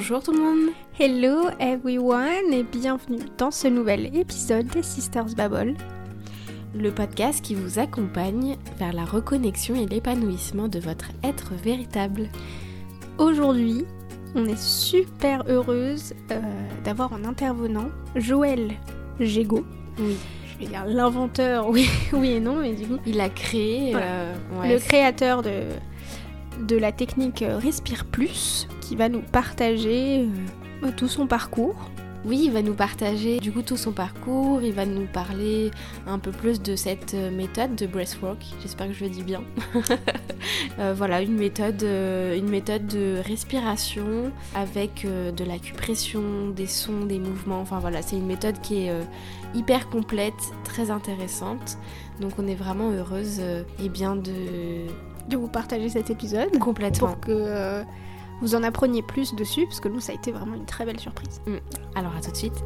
Bonjour tout le monde Hello everyone et bienvenue dans ce nouvel épisode des Sisters Babble. Le podcast qui vous accompagne vers la reconnexion et l'épanouissement de votre être véritable. Aujourd'hui, on est super heureuse euh, d'avoir en intervenant Joël Gégo. Oui. Je vais dire l'inventeur, oui, oui et non, mais du coup. Il a créé. euh, le créateur de, de la technique Respire Plus, qui va nous partager euh, tout son parcours. Oui, il va nous partager du coup tout son parcours, il va nous parler un peu plus de cette euh, méthode de breathwork, j'espère que je le dis bien. euh, voilà, une méthode, une méthode de respiration avec de l'acupression, des sons, des mouvements, enfin voilà, c'est une méthode qui est hyper complète, très intéressante. Donc on est vraiment heureuse eh bien de... De vous partager cet épisode. Complètement. Pour que vous en appreniez plus dessus, parce que nous, ça a été vraiment une très belle surprise. Alors à tout de suite.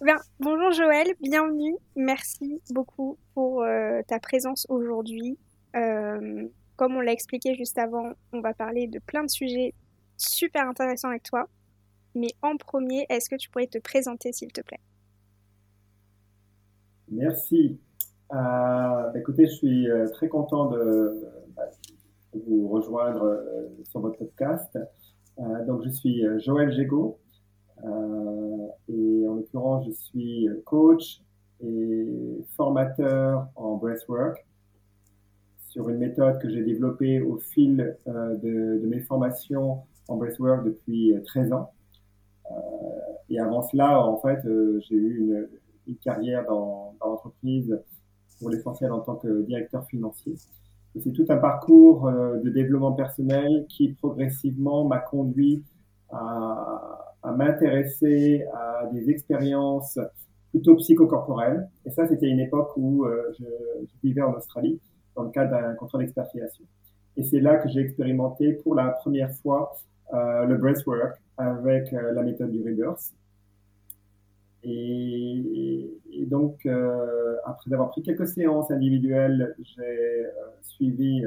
Bien, bonjour Joël, bienvenue. Merci beaucoup pour euh, ta présence aujourd'hui. Euh, comme on l'a expliqué juste avant, on va parler de plein de sujets super intéressants avec toi. Mais en premier, est-ce que tu pourrais te présenter s'il te plaît? Merci. Euh, bah, écoutez, je suis euh, très content de, bah, vous rejoindre euh, sur votre podcast. Donc, je suis Joël Gégo euh, et en l'occurrence, je suis coach et formateur en breathwork sur une méthode que j'ai développée au fil de, mes formations en breathwork depuis 13 ans. Et avant cela, en fait, j'ai eu une, une carrière dans, dans l'entreprise pour l'essentiel en tant que directeur financier. C'est tout un parcours euh, de développement personnel qui progressivement m'a conduit à, m'intéresser à des expériences plutôt psychocorporelles. Et ça, c'était une époque où euh, je, vivais en Australie dans le cadre d'un contrat d'expatriation. Et c'est là que j'ai expérimenté pour la première fois euh, le breathwork avec la méthode du reverse. Et, donc, euh, après avoir pris quelques séances individuelles, j'ai euh, suivi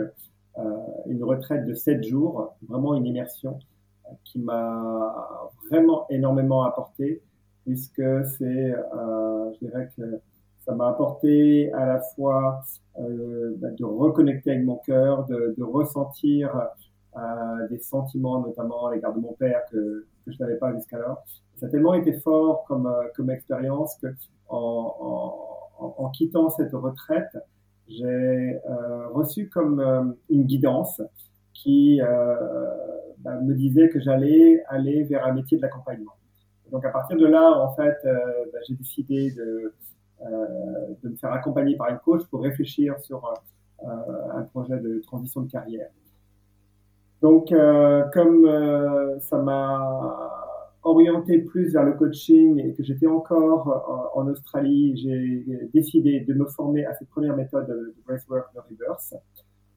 euh, une retraite de sept jours, vraiment une immersion euh, qui m'a vraiment énormément apporté, puisque c'est, euh, je dirais que ça m'a apporté à la fois bah, de reconnecter avec mon cœur, de, de ressentir des sentiments, notamment à l'égard de mon père que, que je n'avais pas jusqu'alors. Ça a tellement été fort comme, euh, expérience que en, quittant cette retraite, j'ai euh, reçu comme euh, une guidance qui bah, me disait que j'allais aller vers un métier de l'accompagnement. Donc à partir de là, en fait, bah, j'ai décidé de, de me faire accompagner par une coach pour réfléchir sur un projet de transition de carrière. Donc, euh, comme euh, ça m'a orienté plus vers le coaching et que j'étais encore en, en Australie, j'ai décidé de me former à cette première méthode de breathwork de reverse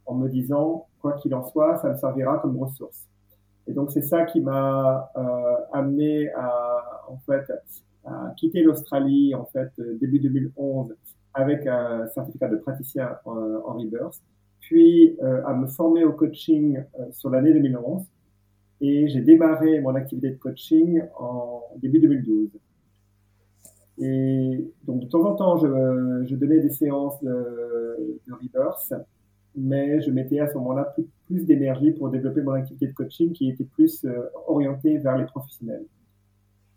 en me disant, quoi qu'il en soit, ça me servira comme ressource. Et donc, c'est ça qui m'a euh, amené à, en fait, à quitter l'Australie, en fait, début 2011, avec un certificat de praticien en, en reverse puis euh, à me former au coaching euh, sur l'année 2011 et j'ai démarré mon activité de coaching en début 2012. Et donc de temps en temps, je, donnais des séances de, reverse, mais je mettais à ce moment-là plus, d'énergie pour développer mon activité de coaching qui était plus euh, orientée vers les professionnels.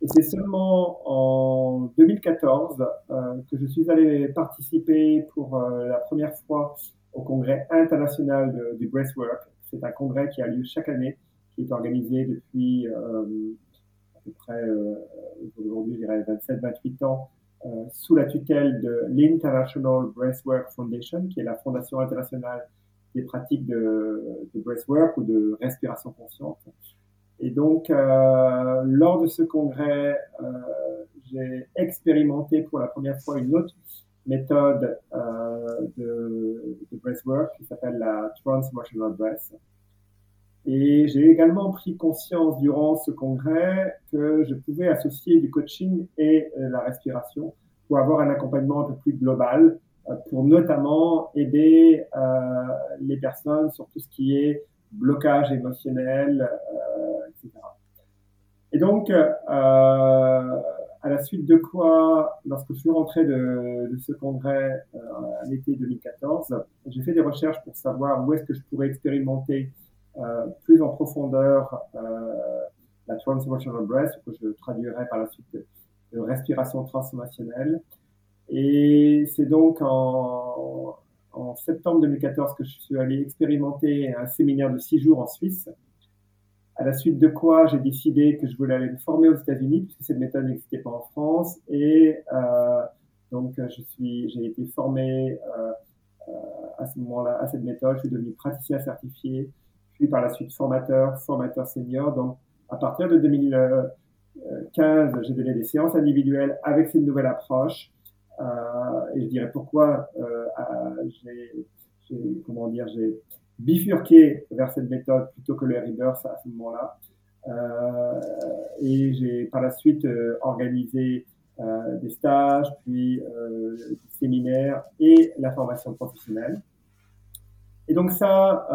Et c'est seulement en 2014 euh, que je suis allé participer pour la première fois au congrès international du breathwork. C'est un congrès qui a lieu chaque année, qui est organisé depuis euh, à peu près euh, aujourd'hui, je dirais 27-28 ans, euh, sous la tutelle de l'International Breathwork Foundation, qui est la fondation internationale des pratiques de, de breathwork ou de respiration consciente. Et donc, euh, lors de ce congrès, euh, j'ai expérimenté pour la première fois une autre méthode euh, de, de breathwork qui s'appelle la Transmotional Breath. Et j'ai également pris conscience durant ce congrès que je pouvais associer du coaching et euh, la respiration pour avoir un accompagnement un peu plus global pour notamment aider les personnes sur tout ce qui est blocage émotionnel, etc. Et donc, à la suite de quoi, lorsque je suis rentré de, ce congrès à l'été 2014, j'ai fait des recherches pour savoir où est-ce que je pourrais expérimenter euh, plus en profondeur euh, la transformational breath, que je traduirai par la suite de, respiration transformationnelle. Et c'est donc en septembre 2014 que je suis allé expérimenter un séminaire de six jours en Suisse à la suite de quoi j'ai décidé que je voulais aller me former aux États-Unis puisque cette méthode n'existait pas en France. Et euh, donc je suis j'ai été formé euh, euh, à ce moment-là à cette méthode. Je suis devenu praticien certifié puis par la suite formateur formateur senior. Donc à partir de 2015 j'ai donné des séances individuelles avec cette nouvelle approche. Euh, et je dirais pourquoi euh, j'ai comment dire j'ai bifurqué vers cette méthode plutôt que le rebirth à ce moment-là. Euh, et j'ai par la suite euh, organisé euh, des stages, puis des séminaires et la formation professionnelle. Et donc ça,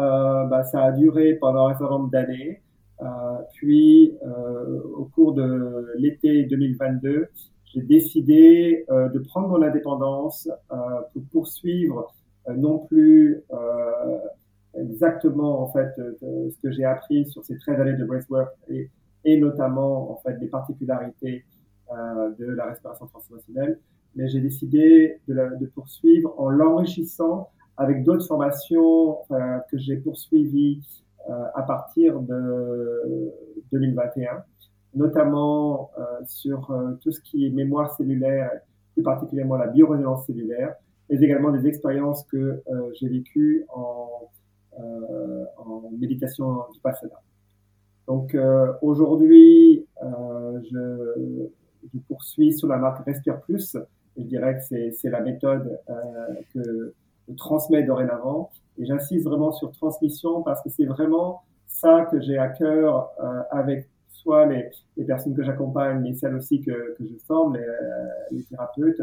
bah, ça a duré pendant un certain nombre d'années. puis au cours de l'été 2022, j'ai décidé de prendre mon indépendance pour poursuivre non plus exactement en fait euh, ce que j'ai appris sur ces 13 années de breathwork et, notamment en fait des particularités euh, de la respiration transformationnelle. Mais j'ai décidé de, poursuivre en l'enrichissant avec d'autres formations euh, que j'ai poursuivies euh, à partir de 2021, notamment euh, sur euh, tout ce qui est mémoire cellulaire, plus particulièrement la biorésonance cellulaire, mais également des expériences que j'ai vécues en euh, en méditation vipassana. Donc euh, aujourd'hui, euh, je, je, poursuis sous la marque Respire Plus. je dirais que c'est la méthode que je transmets dorénavant. Et j'insiste vraiment sur transmission parce que c'est vraiment ça que j'ai à cœur avec soit les, les personnes que j'accompagne, mais celles aussi que, que je forme, les, les, thérapeutes,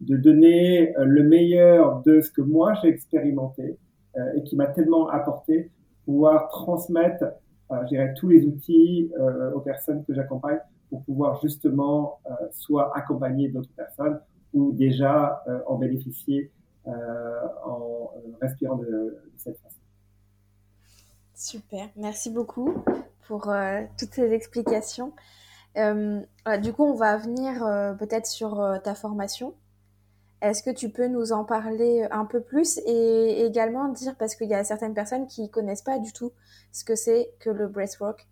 de donner le meilleur de ce que moi j'ai expérimenté euh, et qui m'a tellement apporté pouvoir transmettre, euh, je tous les outils euh, aux personnes que j'accompagne pour pouvoir justement soit accompagner d'autres personnes ou déjà en bénéficier en respirant de, cette façon. Super, merci beaucoup pour euh, toutes ces explications. Euh, du coup, on va venir euh, peut-être sur ta formation. Est-ce que tu peux nous en parler un peu plus et également dire, parce qu'il y a certaines personnes qui connaissent pas du tout ce que c'est que le breathwork.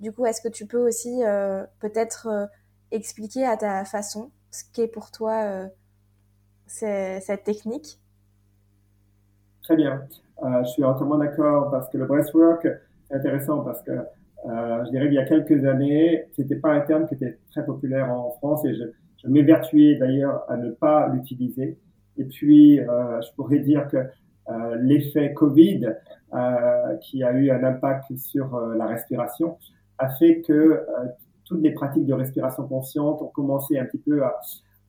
Du coup, est-ce que tu peux aussi euh, peut-être euh, expliquer à ta façon ce qu'est pour toi euh, cette technique? Très bien. Je suis entièrement d'accord parce que le breathwork, c'est intéressant parce que je dirais qu'il y a quelques années, c'était pas un terme qui était très populaire en France et je, je m'évertuais d'ailleurs à ne pas l'utiliser. Et puis, euh, je pourrais dire que euh, l'effet Covid, euh, qui a eu un impact sur euh, la respiration, a fait que euh, toutes les pratiques de respiration consciente ont commencé un petit peu à,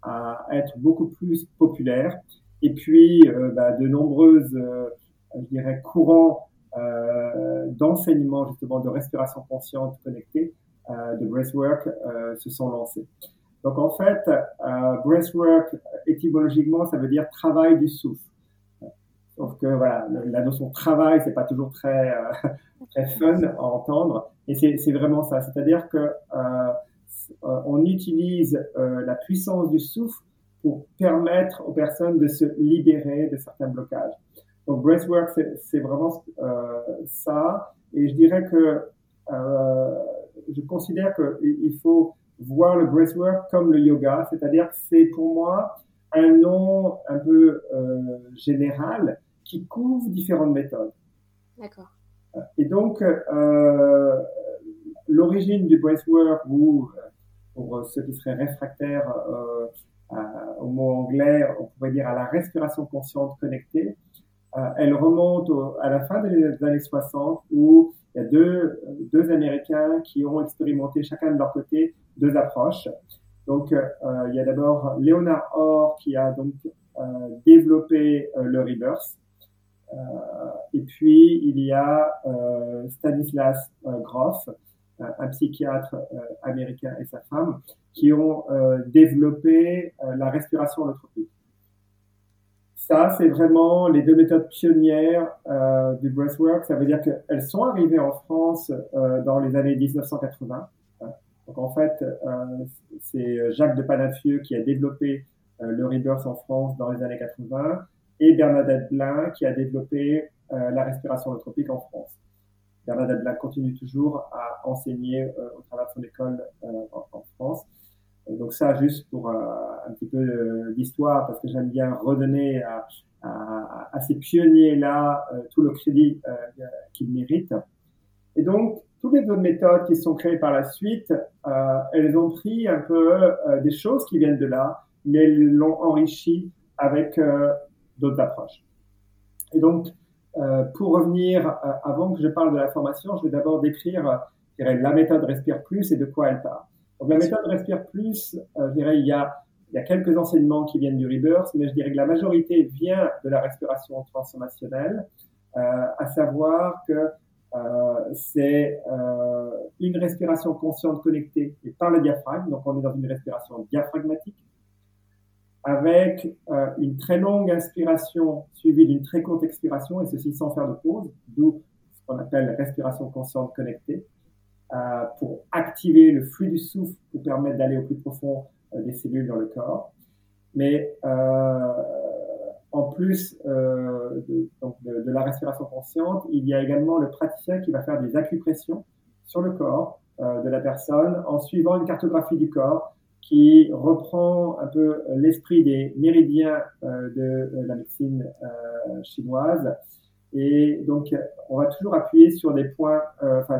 à être beaucoup plus populaires. Et puis, euh, bah, de nombreuses, je dirais, courants d'enseignement justement de respiration consciente connectée, de breathwork, se sont lancés. Donc en fait, euh, breathwork, étymologiquement, ça veut dire travail du souffle. Sauf que voilà, la notion travail, c'est pas toujours très euh, très fun à entendre, et c'est vraiment ça. C'est-à-dire que euh, on utilise euh, la puissance du souffle pour permettre aux personnes de se libérer de certains blocages. Donc breathwork, c'est vraiment euh, ça, et je dirais que euh, je considère qu'il faut voir le breathwork comme le yoga, c'est-à-dire que c'est pour moi un nom un peu euh, général qui couvre différentes méthodes. D'accord. Et donc, euh, l'origine du breathwork, ou pour ceux qui seraient réfractaires euh, au mot anglais, on pourrait dire à la respiration consciente connectée, euh, elle remonte au, à la fin des années 60 où il y a deux, deux Américains qui ont expérimenté chacun de leur côté deux approches. Donc, il y a d'abord Léonard Orr qui a donc développé le Rebirth. et puis, il y a Stanislas Grof, un psychiatre américain et sa femme, qui ont développé la respiration holotropique. Ça, c'est vraiment les deux méthodes pionnières euh, du breathwork. Ça veut dire qu'elles sont arrivées en France euh, dans les années 1980. Donc en fait, euh, c'est Jacques de Panafieux qui a développé euh, le Rebirth en France dans les années 80 et Bernadette Blin qui a développé euh, la respiration holotropique en France. Bernadette Blin continue toujours à enseigner au travers de son école en, France donc ça, juste pour euh, un petit peu euh, d'histoire, parce que j'aime bien redonner à, à, ces pionniers-là euh, tout le crédit qu'ils méritent. Et donc, toutes les autres méthodes qui sont créées par la suite, elles ont pris un peu des choses qui viennent de là, mais elles l'ont enrichi avec d'autres approches. Et donc, pour revenir, avant que je parle de la formation, je vais d'abord décrire la méthode Respire Plus et de quoi elle parle. Donc la méthode Respire Plus, euh, je dirais, il y, a, il y a quelques enseignements qui viennent du Rebirth, mais je dirais que la majorité vient de la respiration transformationnelle, euh, à savoir que euh, c'est euh, une respiration consciente connectée et par le diaphragme, donc on est dans une respiration diaphragmatique, avec euh, une très longue inspiration suivie d'une très courte expiration, et ceci sans faire de pause, d'où ce qu'on appelle respiration consciente connectée. Euh, pour activer le flux du souffle pour permettre d'aller au plus profond des cellules dans le corps. Mais euh, en plus euh, de, donc de, de, la respiration consciente, il y a également le praticien qui va faire des acupressions sur le corps euh, de la personne en suivant une cartographie du corps qui reprend un peu l'esprit des méridiens euh, de la médecine chinoise. Et donc, on va toujours appuyer sur des points, enfin,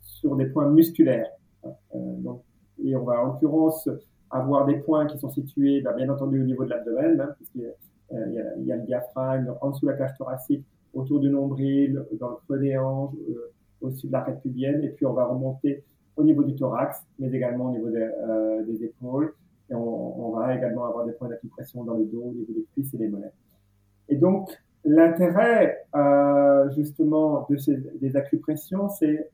sur des points musculaires. Euh, donc, et on va en l'occurrence avoir des points qui sont situés, bah, bien entendu, au niveau de l'abdomen, hein, puisqu'il euh, il y a le diaphragme, en dessous de la cage thoracique, autour du nombril, dans le creux des hanches, euh, au-dessus de l'arête pubienne, et puis on va remonter au niveau du thorax, mais également au niveau des, euh, épaules, et on, va également avoir des points d'acupression dans le dos, au niveau des cuisses et des mollets. Et donc, L'intérêt justement de ces, des acupressions, c'est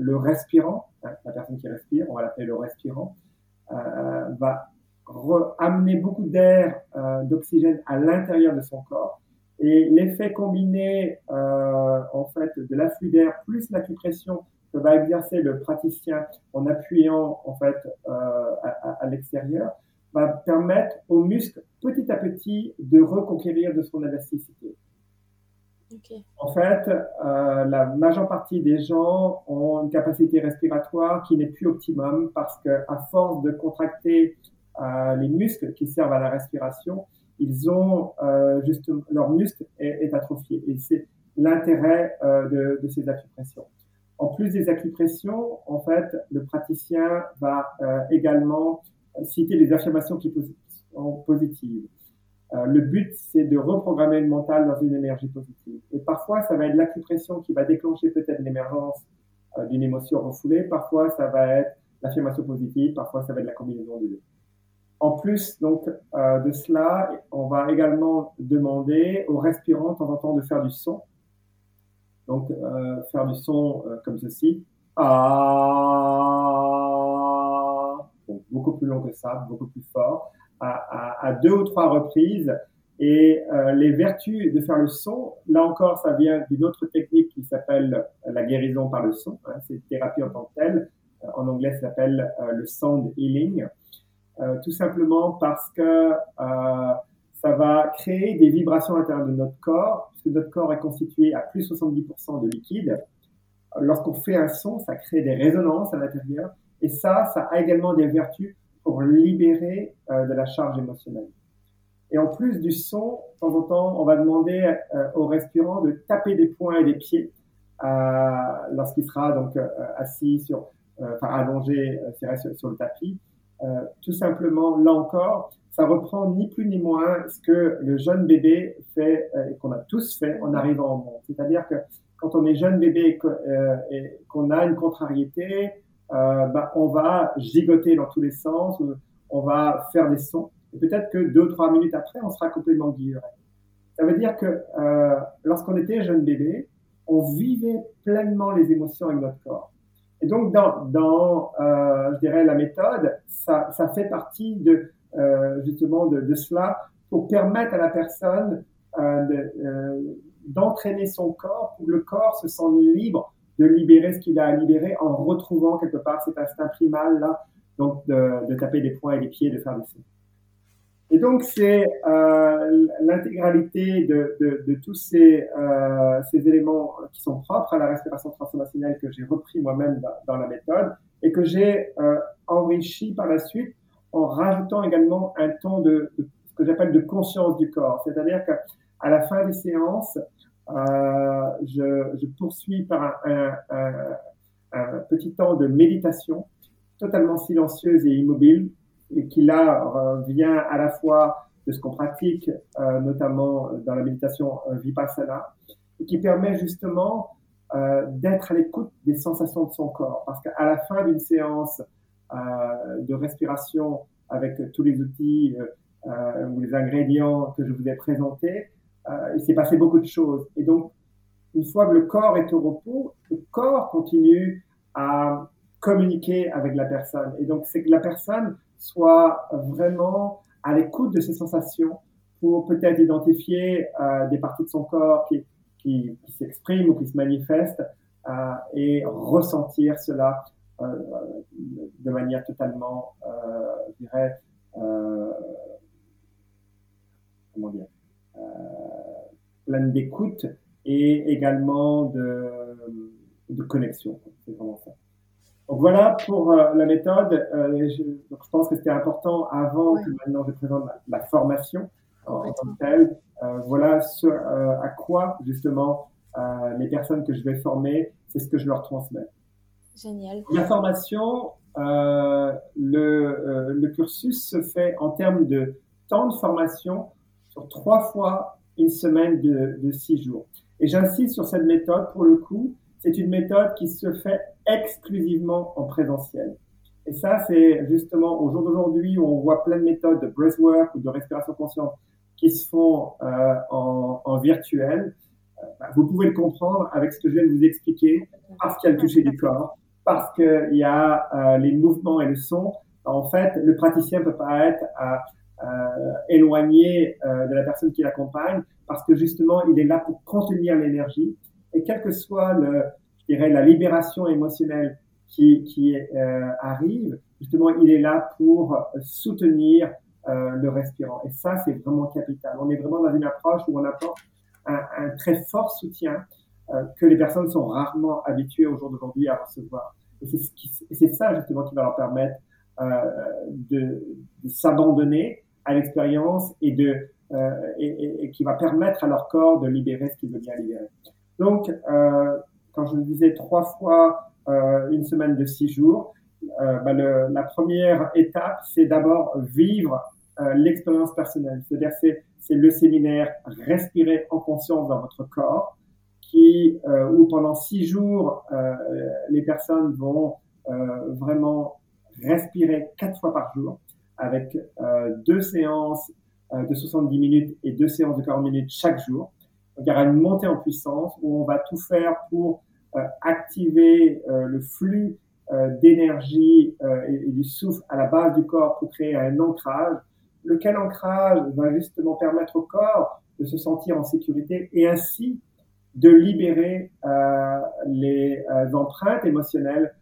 le respirant, hein, la personne qui respire, on va l'appeler le respirant, va amener beaucoup d'air, euh, d'oxygène à l'intérieur de son corps. Et l'effet combiné euh, en fait de l'afflux d'air plus l'acupression que va exercer le praticien en appuyant en fait euh, à, à l'extérieur va permettre aux muscles petit à petit de reconquérir de son élasticité. Okay. En fait, euh, la majeure partie des gens ont une capacité respiratoire qui n'est plus optimum parce que à force de contracter les muscles qui servent à la respiration, ils ont euh, juste leur muscle est, atrophié et c'est l'intérêt euh, de, ces acupressions. En plus des acupressions, en fait, le praticien va euh, également citer les affirmations qui sont positives. Euh, le but, c'est de reprogrammer le mental dans une énergie positive. Et parfois, ça va être l'acupression qui va déclencher peut-être l'émergence euh, d'une émotion refoulée. Parfois, ça va être l'affirmation positive. Parfois, ça va être la combinaison des deux. En plus donc euh, de cela, on va également demander aux respirants de temps en temps de faire du son. Donc, euh, faire du son euh, comme ceci. Ah beaucoup plus long que ça, beaucoup plus fort, à, deux ou trois reprises. Et les vertus de faire le son, là encore, ça vient d'une autre technique qui s'appelle la guérison par le son. Hein, c'est une thérapie en tant que telle. En anglais, ça s'appelle le sound healing. Euh, tout simplement parce que euh, ça va créer des vibrations à l'intérieur de notre corps, puisque notre corps est constitué à plus 70% de liquide. Lorsqu'on fait un son, ça crée des résonances à l'intérieur et ça, ça a également des vertus pour libérer euh, de la charge émotionnelle. Et en plus du son, de temps en temps, on va demander au respirant de taper des poings et des pieds euh, lorsqu'il sera donc assis sur, enfin allongé sur, le tapis. Tout simplement, là encore, ça reprend ni plus ni moins ce que le jeune bébé fait et qu'on a tous fait en arrivant au monde. C'est-à-dire que quand on est jeune bébé et qu'on a une contrariété, euh, bah, on va gigoter dans tous les sens, on va faire des sons. Et peut-être que deux trois minutes après, on sera complètement guilleret. Ça veut dire que euh, lorsqu'on était jeune bébé, on vivait pleinement les émotions avec notre corps. Et donc, dans, dans euh, je dirais, la méthode, ça, ça fait partie de, euh, justement de, de, cela pour permettre à la personne euh, euh d'entraîner son corps pour que le corps se sente libre de libérer ce qu'il a à libérer en retrouvant quelque part cet instinct primal là, donc de, de taper des poings et des pieds, de faire des sons. Et donc, c'est euh, l'intégralité de, tous ces, euh, ces, éléments qui sont propres à la respiration transformationnelle que j'ai repris moi-même dans, la méthode et que j'ai euh, enrichi par la suite en rajoutant également un ton de, ce que j'appelle de conscience du corps. C'est-à-dire qu'à la fin des séances, je, poursuis par un, petit temps de méditation totalement silencieuse et immobile qui là vient à la fois de ce qu'on pratique, euh, notamment dans la méditation euh, vipassana, et qui permet justement euh, d'être à l'écoute des sensations de son corps. Parce qu'à la fin d'une séance de respiration avec tous les outils ou les ingrédients que je vous ai présentés, il s'est passé beaucoup de choses. Et donc, une fois que le corps est au repos, le corps continue à communiquer avec la personne. Et donc, c'est que la personne soit vraiment à l'écoute de ses sensations pour peut-être identifier euh, des parties de son corps qui, qui, s'expriment ou qui se manifestent euh, et ressentir cela euh, de manière totalement, je dirais, comment dire, pleine d'écoute et également de, de connexion. C'est vraiment ça. Donc voilà pour euh, la méthode. Euh, je, donc je, pense que c'était important avant que maintenant je présente la, la formation en, tant que telle. Euh, voilà ce à quoi justement les personnes que je vais former, c'est ce que je leur transmets. Génial. La formation, le, le cursus se fait en termes de temps de formation sur trois fois une semaine de, de six jours. Et j'insiste sur cette méthode pour le coup c'est une méthode qui se fait exclusivement en présentiel. Et ça, c'est justement au jour d'aujourd'hui où on voit plein de méthodes de breathwork ou de respiration consciente qui se font euh, en, virtuel. Euh, bah, vous pouvez le comprendre avec ce que je viens de vous expliquer, parce qu'il y a le toucher du corps, parce qu'il y a euh, les mouvements et le son. En fait, le praticien ne peut pas être éloigné de la personne qui l'accompagne, parce que justement, il est là pour contenir l'énergie et quelle que soit le, je dirais, la libération émotionnelle qui, qui euh, arrive, justement, il est là pour soutenir euh, le respirant. Et ça, c'est vraiment capital. On est vraiment dans une approche où on apporte un, un très fort soutien euh, que les personnes sont rarement habituées au jour d'aujourd'hui à recevoir. Et c'est ce ça, justement, qui va leur permettre euh, de, de s'abandonner à l'expérience et euh, et, et, et, qui va permettre à leur corps de libérer ce qu'il veut bien libérer. Donc, euh, quand je disais trois fois euh, une semaine de six jours, euh, bah le, la première étape, c'est d'abord vivre euh, l'expérience personnelle. C'est-à-dire, c'est, c'est le séminaire respirer en conscience dans votre corps, qui euh, où pendant six jours, euh, les personnes vont vraiment respirer quatre fois par jour, avec deux séances de 70 minutes et deux séances de 40 minutes chaque jour il y aura une montée en puissance où on va tout faire pour euh, activer euh, le flux euh, d'énergie euh, et, et, du souffle à la base du corps pour créer un ancrage, lequel ancrage va justement permettre au corps de se sentir en sécurité et ainsi de libérer euh, les empreintes émotionnelles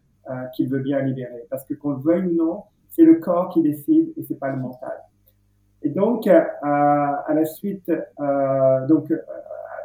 qu'il veut bien libérer. Parce que qu'on le veuille ou non, c'est le corps qui décide et c'est pas le mental. Et donc, à la suite, donc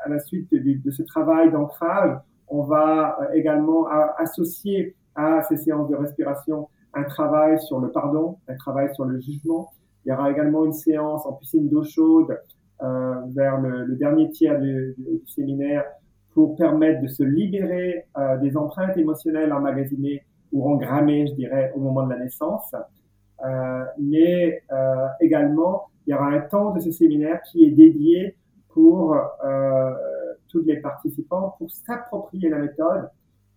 à la suite de, ce travail d'ancrage, on va euh, également associer à ces séances de respiration un travail sur le pardon, un travail sur le jugement. Il y aura également une séance en piscine d'eau chaude euh, vers le, dernier tiers du, séminaire pour permettre de se libérer euh, des empreintes émotionnelles emmagasinées ou engrammées, je dirais, au moment de la naissance. Mais également, il y aura un temps de ce séminaire qui est dédié pour euh, tous les participants pour s'approprier la méthode,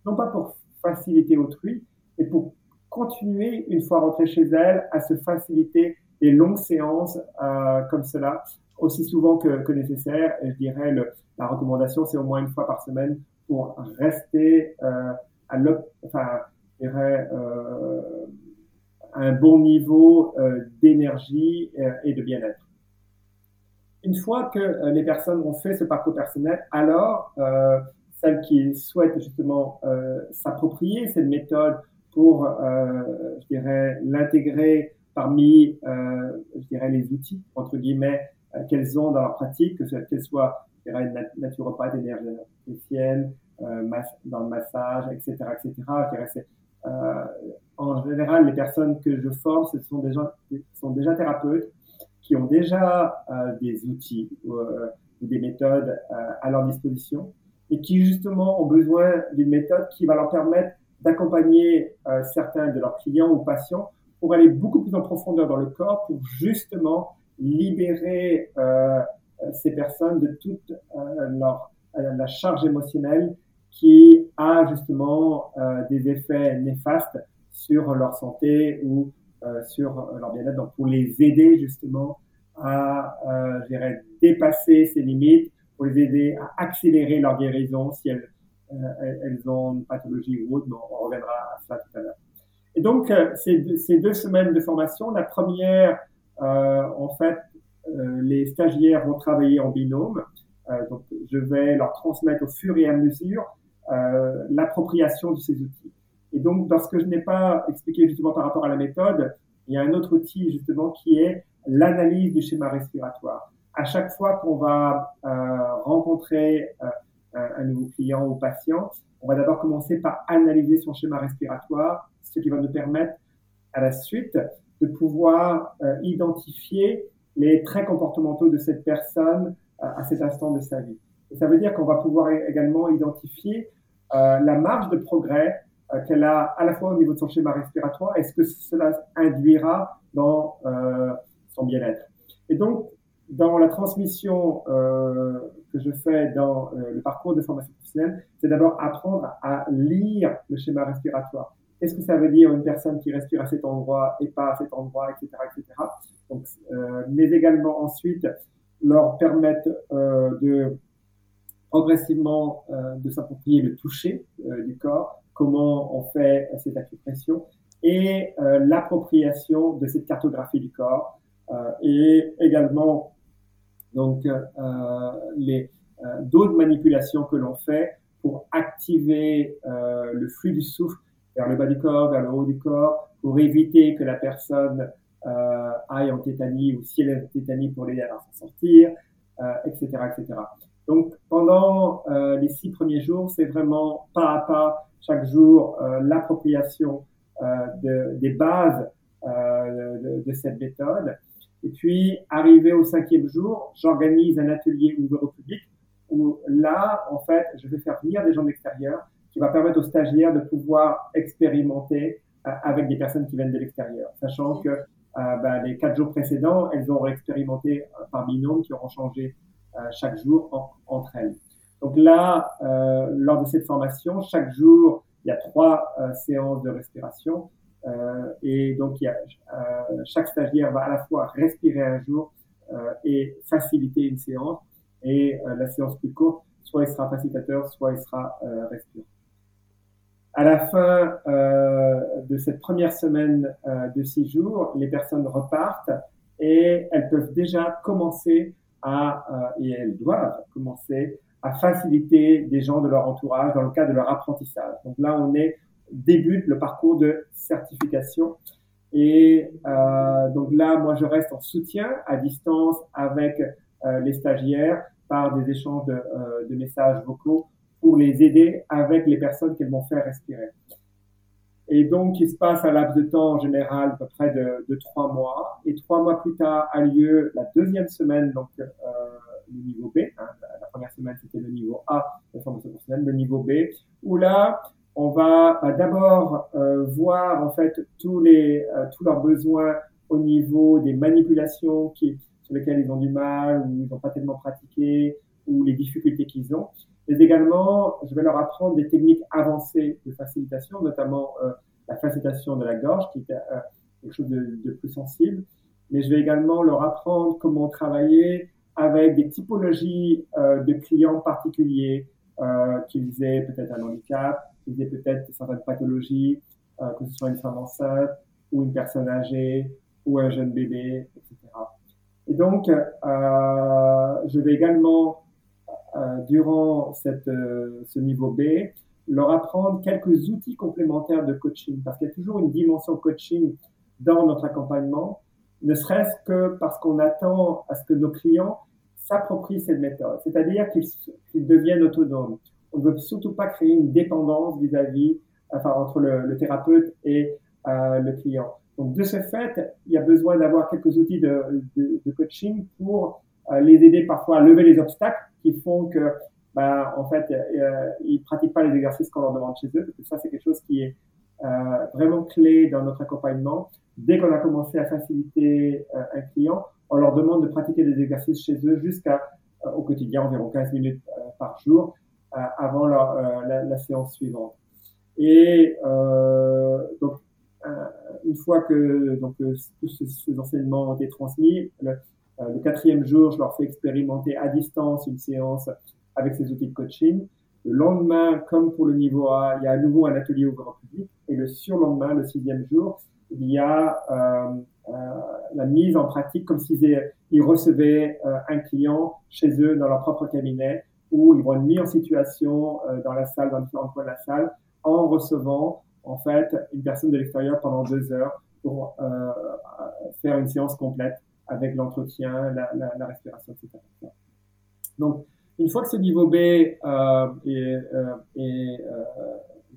non pas pour faciliter autrui, et pour continuer, une fois rentrée chez elle, à se faciliter des longues séances euh, comme cela, aussi souvent que, nécessaire. Je dirais, le, la recommandation, c'est au moins une fois par semaine pour rester euh, à enfin, je dirais, un bon niveau d'énergie et de bien-être. Une fois que euh, les personnes ont fait ce parcours personnel, alors celles qui souhaitent justement s'approprier cette méthode pour, je dirais, l'intégrer parmi, je dirais, les outils, entre guillemets, qu'elles ont dans leur pratique, que qu'elles soient, je dirais, naturopathe, énergéticienne, euh, dans le massage, etc., etc. Je dirais, euh, en général, les personnes que je forme, ce sont des gens sont déjà thérapeutes, ont déjà euh, des outils ou des méthodes à leur disposition et qui justement ont besoin d'une méthode qui va leur permettre d'accompagner certains de leurs clients ou patients pour aller beaucoup plus en profondeur dans le corps, pour justement libérer euh, ces personnes de toute euh, leur, la charge émotionnelle qui a justement euh, des effets néfastes sur leur santé ou euh, sur leur bien-être. Donc, pour les aider justement à euh, dépasser ces limites, pour les aider à accélérer leur guérison si elles, euh, elles ont une pathologie ou autre. on reviendra à ça tout à l'heure. Et donc, euh, ces, ces, deux semaines de formation, la première, en fait, les stagiaires vont travailler en binôme. donc, je vais leur transmettre au fur et à mesure euh, l'appropriation de ces outils. Et donc, dans ce que je n'ai pas expliqué justement par rapport à la méthode, il y a un autre outil justement qui est l'analyse du schéma respiratoire. À chaque fois qu'on va euh, rencontrer euh, un nouveau client ou patient, on va d'abord commencer par analyser son schéma respiratoire, ce qui va nous permettre à la suite de pouvoir euh, identifier les traits comportementaux de cette personne euh, à cet instant de sa vie. Et ça veut dire qu'on va pouvoir également identifier euh, la marge de progrès euh, qu'elle a à la fois au niveau de son schéma respiratoire et ce que cela induira dans euh, son bien-être. Et donc, dans la transmission euh, que je fais dans euh, le parcours de formation professionnelle, c'est d'abord apprendre à lire le schéma respiratoire. Qu'est-ce que ça veut dire une personne qui respire à cet endroit et pas à cet endroit, etc., etc. Euh, mais également ensuite leur permettre de progressivement de s'approprier le toucher du corps, comment on fait cette acupression et l'appropriation de cette cartographie du corps et également donc les d'autres manipulations que l'on fait pour activer le flux du souffle vers le bas du corps, vers le haut du corps, pour éviter que la personne aille en tétanie ou si elle est en tétanie pour l'aider à s'en sortir, etc., etc. Donc pendant euh, les six premiers jours, c'est vraiment pas à pas, chaque jour, euh, l'appropriation euh, de, des bases euh, de, cette méthode. Et puis, arrivé au cinquième jour, j'organise un atelier ouvert au public où là, en fait, je vais faire venir des gens de l'extérieur qui va permettre aux stagiaires de pouvoir expérimenter euh, avec des personnes qui viennent de l'extérieur, sachant que ben, les quatre jours précédents, elles auront expérimenté par binôme, qui auront changé euh, chaque jour entre elles. Donc là, euh, lors de cette formation, chaque jour, il y a trois euh, séances de respiration. Et donc, a, chaque stagiaire va à la fois respirer un jour et faciliter une séance. Et la séance plus courte, soit il sera facilitateur, soit il sera respirateur. À la fin euh, de cette première semaine euh, de six jours, les personnes repartent et elles peuvent déjà commencer à, euh, et elles doivent commencer à faciliter des gens de leur entourage dans le cadre de leur apprentissage. Donc là, on est débute le parcours de certification. Et euh, donc là, moi, je reste en soutien à distance avec euh, les stagiaires par des échanges de, euh, de, messages vocaux pour les aider avec les personnes qu'elles vont faire respirer. Et donc, il se passe un laps de temps en général à peu près de, trois mois. Et trois mois plus tard a lieu la deuxième semaine, donc le niveau B. Hein, la, première semaine, c'était le niveau A, la formation professionnelle, le niveau B, où là, on va bah, d'abord euh, voir en fait tous les euh, tous leurs besoins au niveau des manipulations qui, sur lesquelles ils ont du mal ou ils n'ont pas tellement pratiqué ou les difficultés qu'ils ont. Mais également, je vais leur apprendre des techniques avancées de facilitation, notamment euh, la facilitation de la gorge, qui est quelque chose de, de, plus sensible. Mais je vais également leur apprendre comment travailler avec des typologies de clients particuliers, qu'ils aient peut-être un handicap, qu'ils aient peut-être certaines pathologies, que ce soit une femme enceinte ou une personne âgée ou un jeune bébé, etc. Et donc, euh, je vais également, euh, durant euh, ce niveau B, leur apprendre quelques outils complémentaires de coaching, parce qu'il y a toujours une dimension coaching dans notre accompagnement, ne serait-ce que parce qu'on attend à ce que nos clients s'approprient cette méthode, c'est-à-dire qu'ils deviennent autonomes. On ne veut surtout pas créer une dépendance vis-à-vis, enfin, entre le, le thérapeute et euh, le client. Donc, de ce fait, il y a besoin d'avoir quelques outils de, de, de coaching pour euh, les aider parfois à lever les obstacles qui font que, bah, en fait, euh, ils pratiquent pas les exercices qu'on leur demande chez eux. Ça, c'est quelque chose qui est euh, vraiment clé dans notre accompagnement. Dès qu'on a commencé à faciliter euh, un client, on leur demande de pratiquer des exercices chez eux jusqu'à euh, au quotidien environ 15 minutes par jour avant leur, la, la, séance suivante. Et donc euh, une fois que donc, euh, tous ces, enseignements ont été transmis, le, euh, le, quatrième jour, je leur fais expérimenter à distance une séance avec ces outils de coaching. Le lendemain, comme pour le niveau A, il y a à nouveau un atelier au grand public. Et le surlendemain, le sixième jour, il y a euh, euh, la mise en pratique comme s'ils ils recevaient euh, un client chez eux dans leur propre cabinet où ils vont être mis en situation dans la salle, dans différents coins de la salle, en recevant en fait une personne de l'extérieur pendant deux heures pour euh, faire une séance complète avec l'entretien, la, respiration, etc. Donc, une fois que ce niveau B euh, est, euh, est, euh,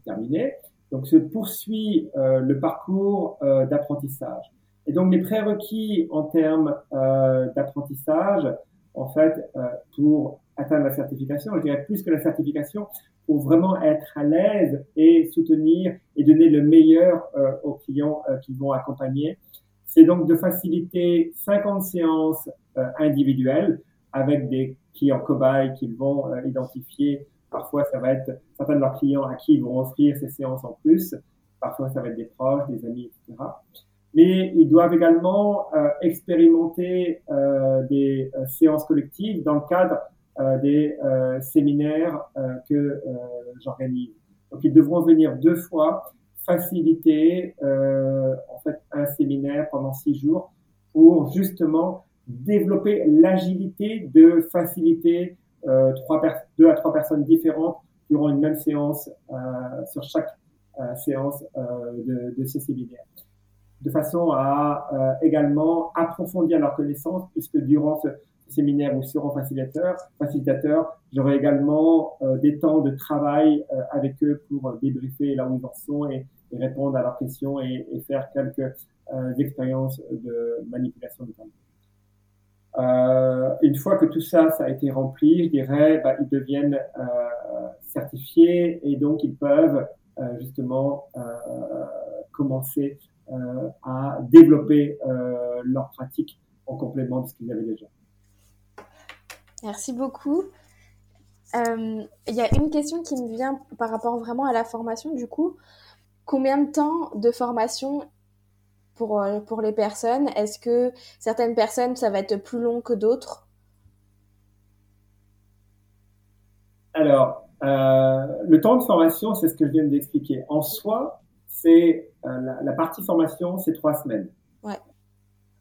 terminé, donc se poursuit euh, le parcours euh, d'apprentissage. Et donc les prérequis en termes d'apprentissage, en fait, pour atteindre la certification, je dirais plus que la certification, pour vraiment être à l'aise et soutenir et donner le meilleur euh, aux clients euh, qui vont accompagner. C'est donc de faciliter 50 séances euh, individuelles avec des clients cobayes qu'ils vont euh, identifier. Parfois, ça va être certains de leurs clients à qui ils vont offrir ces séances en plus. Parfois, ça va être des proches, des amis, etc. Mais ils doivent également euh, expérimenter des séances collectives dans le cadre euh, des euh, séminaires euh, que j'organise. Donc ils devront venir deux fois faciliter en fait un séminaire pendant six jours pour justement développer l'agilité de faciliter euh, trois deux à trois personnes différentes durant une même séance euh, sur chaque euh, séance de, de, ce séminaire, de façon à également approfondir leur connaissance, puisque durant ce, séminaire ou sur facilitateur, facilitateur, j'aurai également euh, des temps de travail euh, avec eux pour euh, débriefer là où ils en sont et, et répondre à leurs questions et, et faire quelques euh, expériences de manipulation de temps. une fois que tout ça, ça a été rempli, je dirais, bah, ils deviennent certifiés et donc ils peuvent justement commencer à développer leur pratique en complément de ce qu'ils avaient déjà. Merci beaucoup. Euh, il y a une question qui me vient par rapport vraiment à la formation, du coup. Combien de temps de formation pour, euh, pour les personnes? Est-ce que certaines personnes, ça va être plus long que d'autres? Alors, euh, le temps de formation, c'est ce que je viens d'expliquer. En soi, c'est euh, la, la, partie formation, c'est trois semaines. Ouais.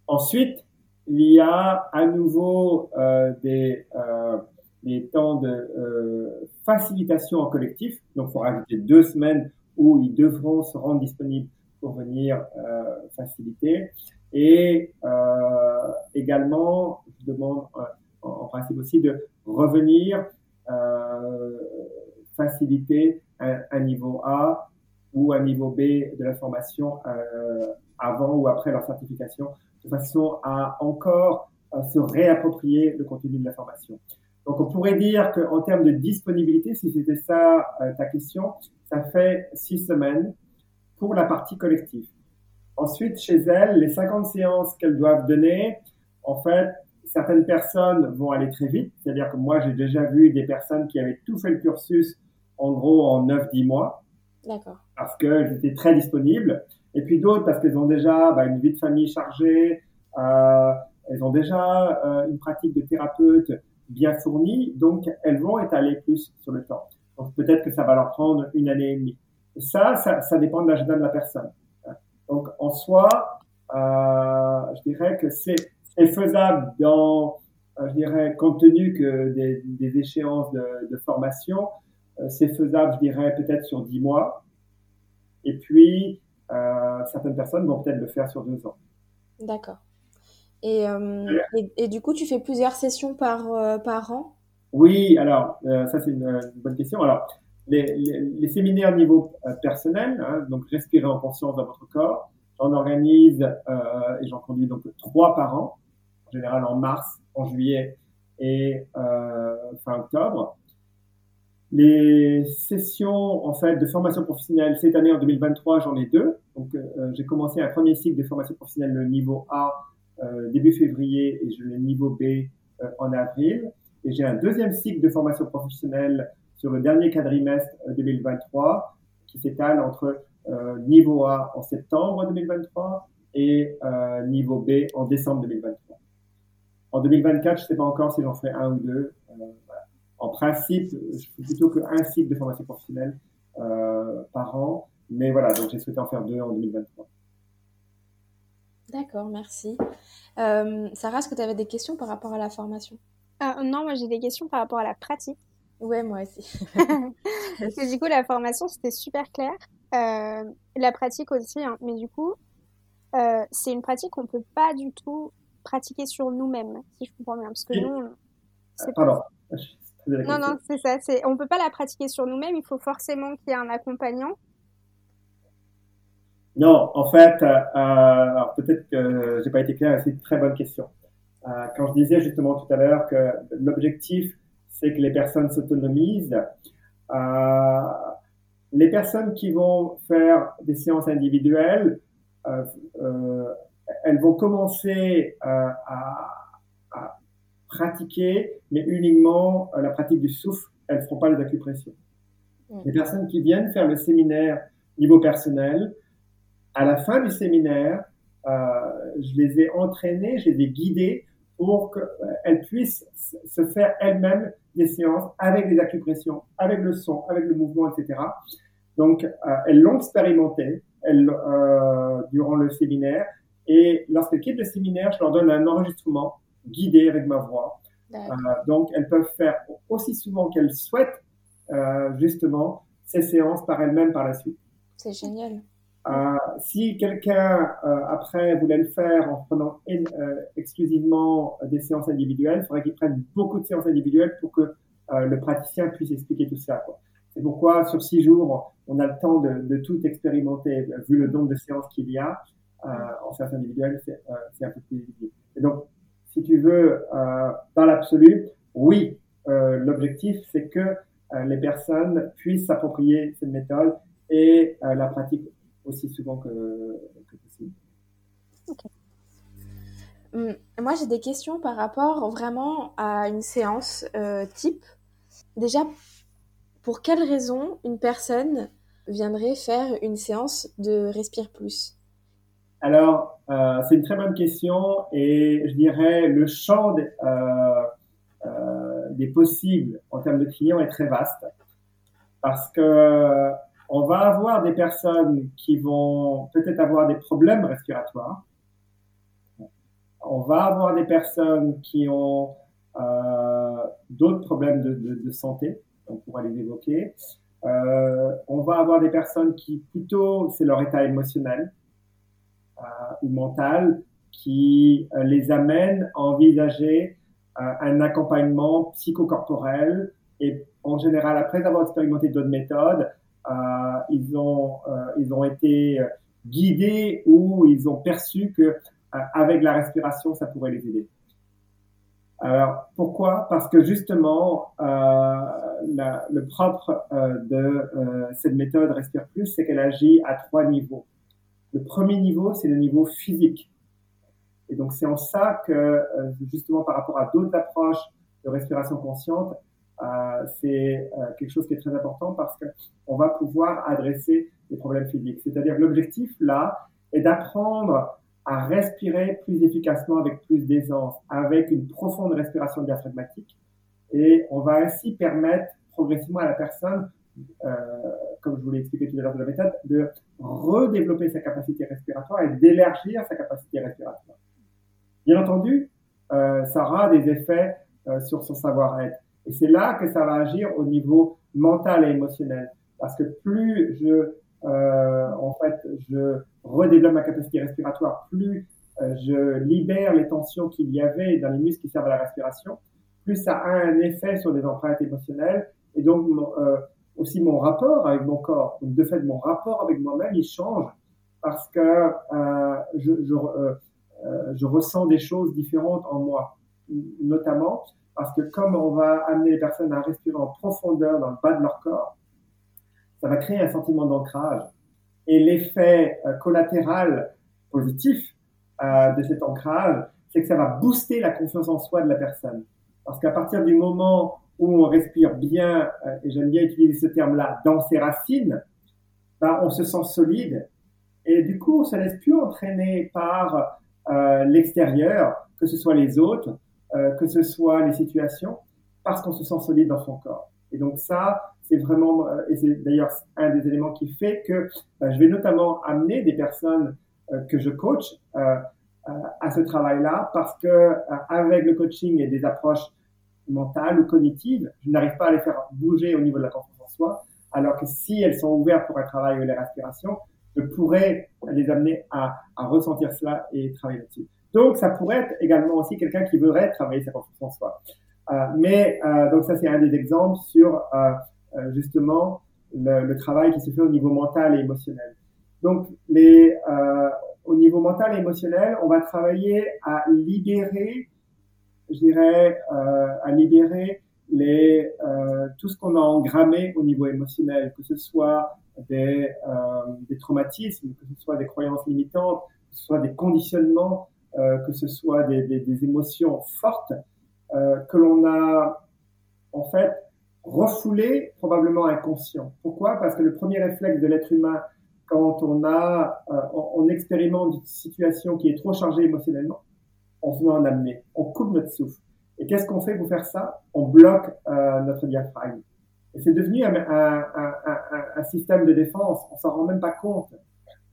Ensuite, il y a à nouveau euh, des, euh, des temps de euh, facilitation en collectif. Donc, il faut rajouter deux semaines où ils devront se rendre disponibles pour venir euh, faciliter. Et euh, également, je demande en, en, principe aussi de revenir faciliter un, un, niveau A ou un niveau B de la formation avant ou après leur certification de façon à encore à se réapproprier le contenu de la formation. Donc, on pourrait dire qu'en termes de disponibilité, si c'était ça euh, ta question, ça fait six semaines pour la partie collective. Ensuite, chez elles, les 50 séances qu'elles doivent donner, en fait, certaines personnes vont aller très vite. C'est-à-dire que moi, j'ai déjà vu des personnes qui avaient tout fait le cursus, en gros, en 9-10 mois. D'accord. Parce qu'elles étaient très disponibles. Et puis d'autres parce qu'elles ont déjà bah, une vie de famille chargée, euh, elles ont déjà euh, une pratique de thérapeute bien fournie, donc elles vont étaler plus sur le temps. Donc peut-être que ça va leur prendre une année et demie. Et ça, ça, ça dépend de l'agenda de la personne. Donc en soi, euh, je dirais que c'est faisable dans, euh, je dirais, compte tenu que des, des échéances de, de formation, euh, c'est faisable, je dirais, peut-être sur dix mois. Et puis, certaines personnes vont peut-être le faire sur deux ans. D'accord. Et, euh, et, et, du coup, tu fais plusieurs sessions par, euh, par an? Oui, alors, euh, ça c'est une, une, bonne question. Alors, les, les, les séminaires niveau personnel, hein, donc respirer en conscience dans votre corps, j'en organise et j'en conduis donc trois par an, en général en mars, en juillet et fin octobre. Les sessions en fait de formation professionnelle cette année en 2023, j'en ai deux. Donc euh, j'ai commencé un premier cycle de formation professionnelle le niveau A euh, début février et je le niveau B euh, en avril. Et j'ai un deuxième cycle de formation professionnelle sur le dernier quadrimestre 2023 qui s'étale entre niveau A en septembre 2023 et niveau B en décembre 2023. En 2024, je ne sais pas encore si j'en ferai un ou deux en principe, je fais plutôt qu'un cycle de formation professionnelle euh, par an. Mais voilà, donc j'ai souhaité en faire deux en 2023. D'accord, merci. Euh, Sarah, est-ce que tu avais des questions par rapport à la formation? Ah, Non, moi j'ai des questions par rapport à la pratique. Ouais, moi aussi. Parce que du coup, la formation, c'était super clair. Euh, la pratique aussi, hein. mais du coup, euh, c'est une pratique qu'on peut pas du tout pratiquer sur nous-mêmes, si je comprends bien. Parce que nous, on... Pardon. Non, non, c'est ça. On peut pas la pratiquer sur nous-mêmes. Il faut forcément qu'il y ait un accompagnant. Non, en fait, euh, alors peut-être que j'ai pas été clair. C'est une très bonne question. Euh, quand je disais justement tout à l'heure que l'objectif, c'est que les personnes s'autonomisent. Euh, les personnes qui vont faire des séances individuelles, euh, euh, elles vont commencer euh, à pratiquer, mais uniquement euh, la pratique du souffle. Elles ne feront pas les acupressions. Mmh. Les personnes qui viennent faire le séminaire niveau personnel, à la fin du séminaire, euh, je les ai entraînées, je les ai guidées pour qu'elles euh, puissent se faire elles-mêmes des séances avec des acupressions, avec le son, avec le mouvement, etc. Donc, euh, elles l'ont expérimenté elles, euh, durant le séminaire. Et lorsqu'elles quittent le séminaire, je leur donne un enregistrement guidée avec ma voix. Euh, donc, elles peuvent faire aussi souvent qu'elles souhaitent, euh, justement, ces séances par elles-mêmes par la suite. C'est génial. Euh, si quelqu'un, euh, après, voulait le faire en prenant euh, exclusivement des séances individuelles, il faudrait qu'il prenne beaucoup de séances individuelles pour que le praticien puisse expliquer tout ça. C'est pourquoi, sur six jours, on a le temps de, de tout expérimenter, vu le nombre de séances qu'il y a. en séance individuelle, c'est un peu plus difficile. Et donc, si tu veux, euh, dans l'absolu, oui, euh, l'objectif, c'est que euh, les personnes puissent s'approprier cette méthode et euh, la pratiquent aussi souvent que, possible. Hum, moi, j'ai des questions par rapport vraiment à une séance type. Déjà, pour quelle raison une personne viendrait faire une séance de Respire Plus? Alors, euh, c'est une très bonne question et je dirais le champ euh, euh, des possibles en termes de clients est très vaste parce que on va avoir des personnes qui vont peut-être avoir des problèmes respiratoires. On va avoir des personnes qui ont d'autres problèmes de, santé, on pourra les évoquer. On va avoir des personnes qui plutôt c'est leur état émotionnel ou mentale qui euh, les amène à envisager euh, un accompagnement psychocorporel et en général, après avoir expérimenté d'autres méthodes, ils ont ils ont été guidés ou ils ont perçu que avec la respiration, ça pourrait les aider. Alors pourquoi? Parce que justement, euh, le propre euh, de euh, cette méthode Respire Plus, c'est qu'elle agit à trois niveaux. Le premier niveau, c'est le niveau physique. Et donc, c'est en ça que, euh, justement, par rapport à d'autres approches de respiration consciente, euh, c'est quelque chose qui est très important parce qu'on va pouvoir adresser les problèmes physiques. C'est-à-dire l'objectif là est d'apprendre à respirer plus efficacement avec plus d'aisance, avec une profonde respiration diaphragmatique. Et on va ainsi permettre progressivement à la personne, euh, comme je vous l'ai expliqué tout à l'heure de la méthode, de redévelopper sa capacité respiratoire et d'élargir sa capacité respiratoire. Bien entendu, euh, ça aura des effets euh, sur son savoir-être. Et c'est là que ça va agir au niveau mental et émotionnel. Parce que plus je euh, en fait, je redéveloppe ma capacité respiratoire, plus je libère les tensions qu'il y avait dans les muscles qui servent à la respiration, plus ça a un effet sur les empreintes émotionnelles et donc aussi mon rapport avec mon corps. Donc de fait, mon rapport avec moi-même, il change parce que euh, je, je, euh, je, ressens des choses différentes en moi, notamment parce que comme on va amener les personnes à respirer en profondeur dans le bas de leur corps, ça va créer un sentiment d'ancrage. Et l'effet euh, collatéral positif euh, de cet ancrage, c'est que ça va booster la confiance en soi de la personne. Parce qu'à partir du moment où on respire bien, euh, et j'aime bien utiliser ce terme-là, dans ses racines, ben, on se sent solide. Et du coup, on se laisse plus entraîner par euh, l'extérieur, que ce soit les autres, euh, que ce soit les situations, parce qu'on se sent solide dans son corps. Et donc ça, c'est vraiment, euh, et c'est d'ailleurs un des éléments qui fait que bah, je vais notamment amener des personnes euh, que je coach euh, à ce travail-là parce que avec le coaching et des approches mentales ou cognitives, je n'arrive pas à les faire bouger au niveau de la confiance en soi, alors que si elles sont ouvertes pour un travail avec les respirations, je pourrais les amener à, à ressentir cela et travailler là-dessus. Donc, ça pourrait être également aussi quelqu'un qui voudrait travailler sa confiance en soi. Euh, mais euh, donc ça c'est un des exemples sur euh, justement le, le, travail qui se fait au niveau mental et émotionnel. Donc les au niveau mental et émotionnel, on va travailler à libérer, je dirais, à libérer les, euh, tout ce qu'on a engrammé au niveau émotionnel, que ce soit des, euh, des traumatismes, que ce soit des croyances limitantes, que ce soit des conditionnements, euh, que ce soit des, des, des émotions fortes euh, que l'on a en fait refoulé, probablement inconscient. Pourquoi? Parce que le premier réflexe de l'être humain, quand on a, euh, on, expérimente une situation qui est trop chargée émotionnellement, on se met en amener, on coupe notre souffle. Et qu'est-ce qu'on fait pour faire ça? On bloque euh, notre diaphragme. Et c'est devenu un, système de défense. On s'en rend même pas compte.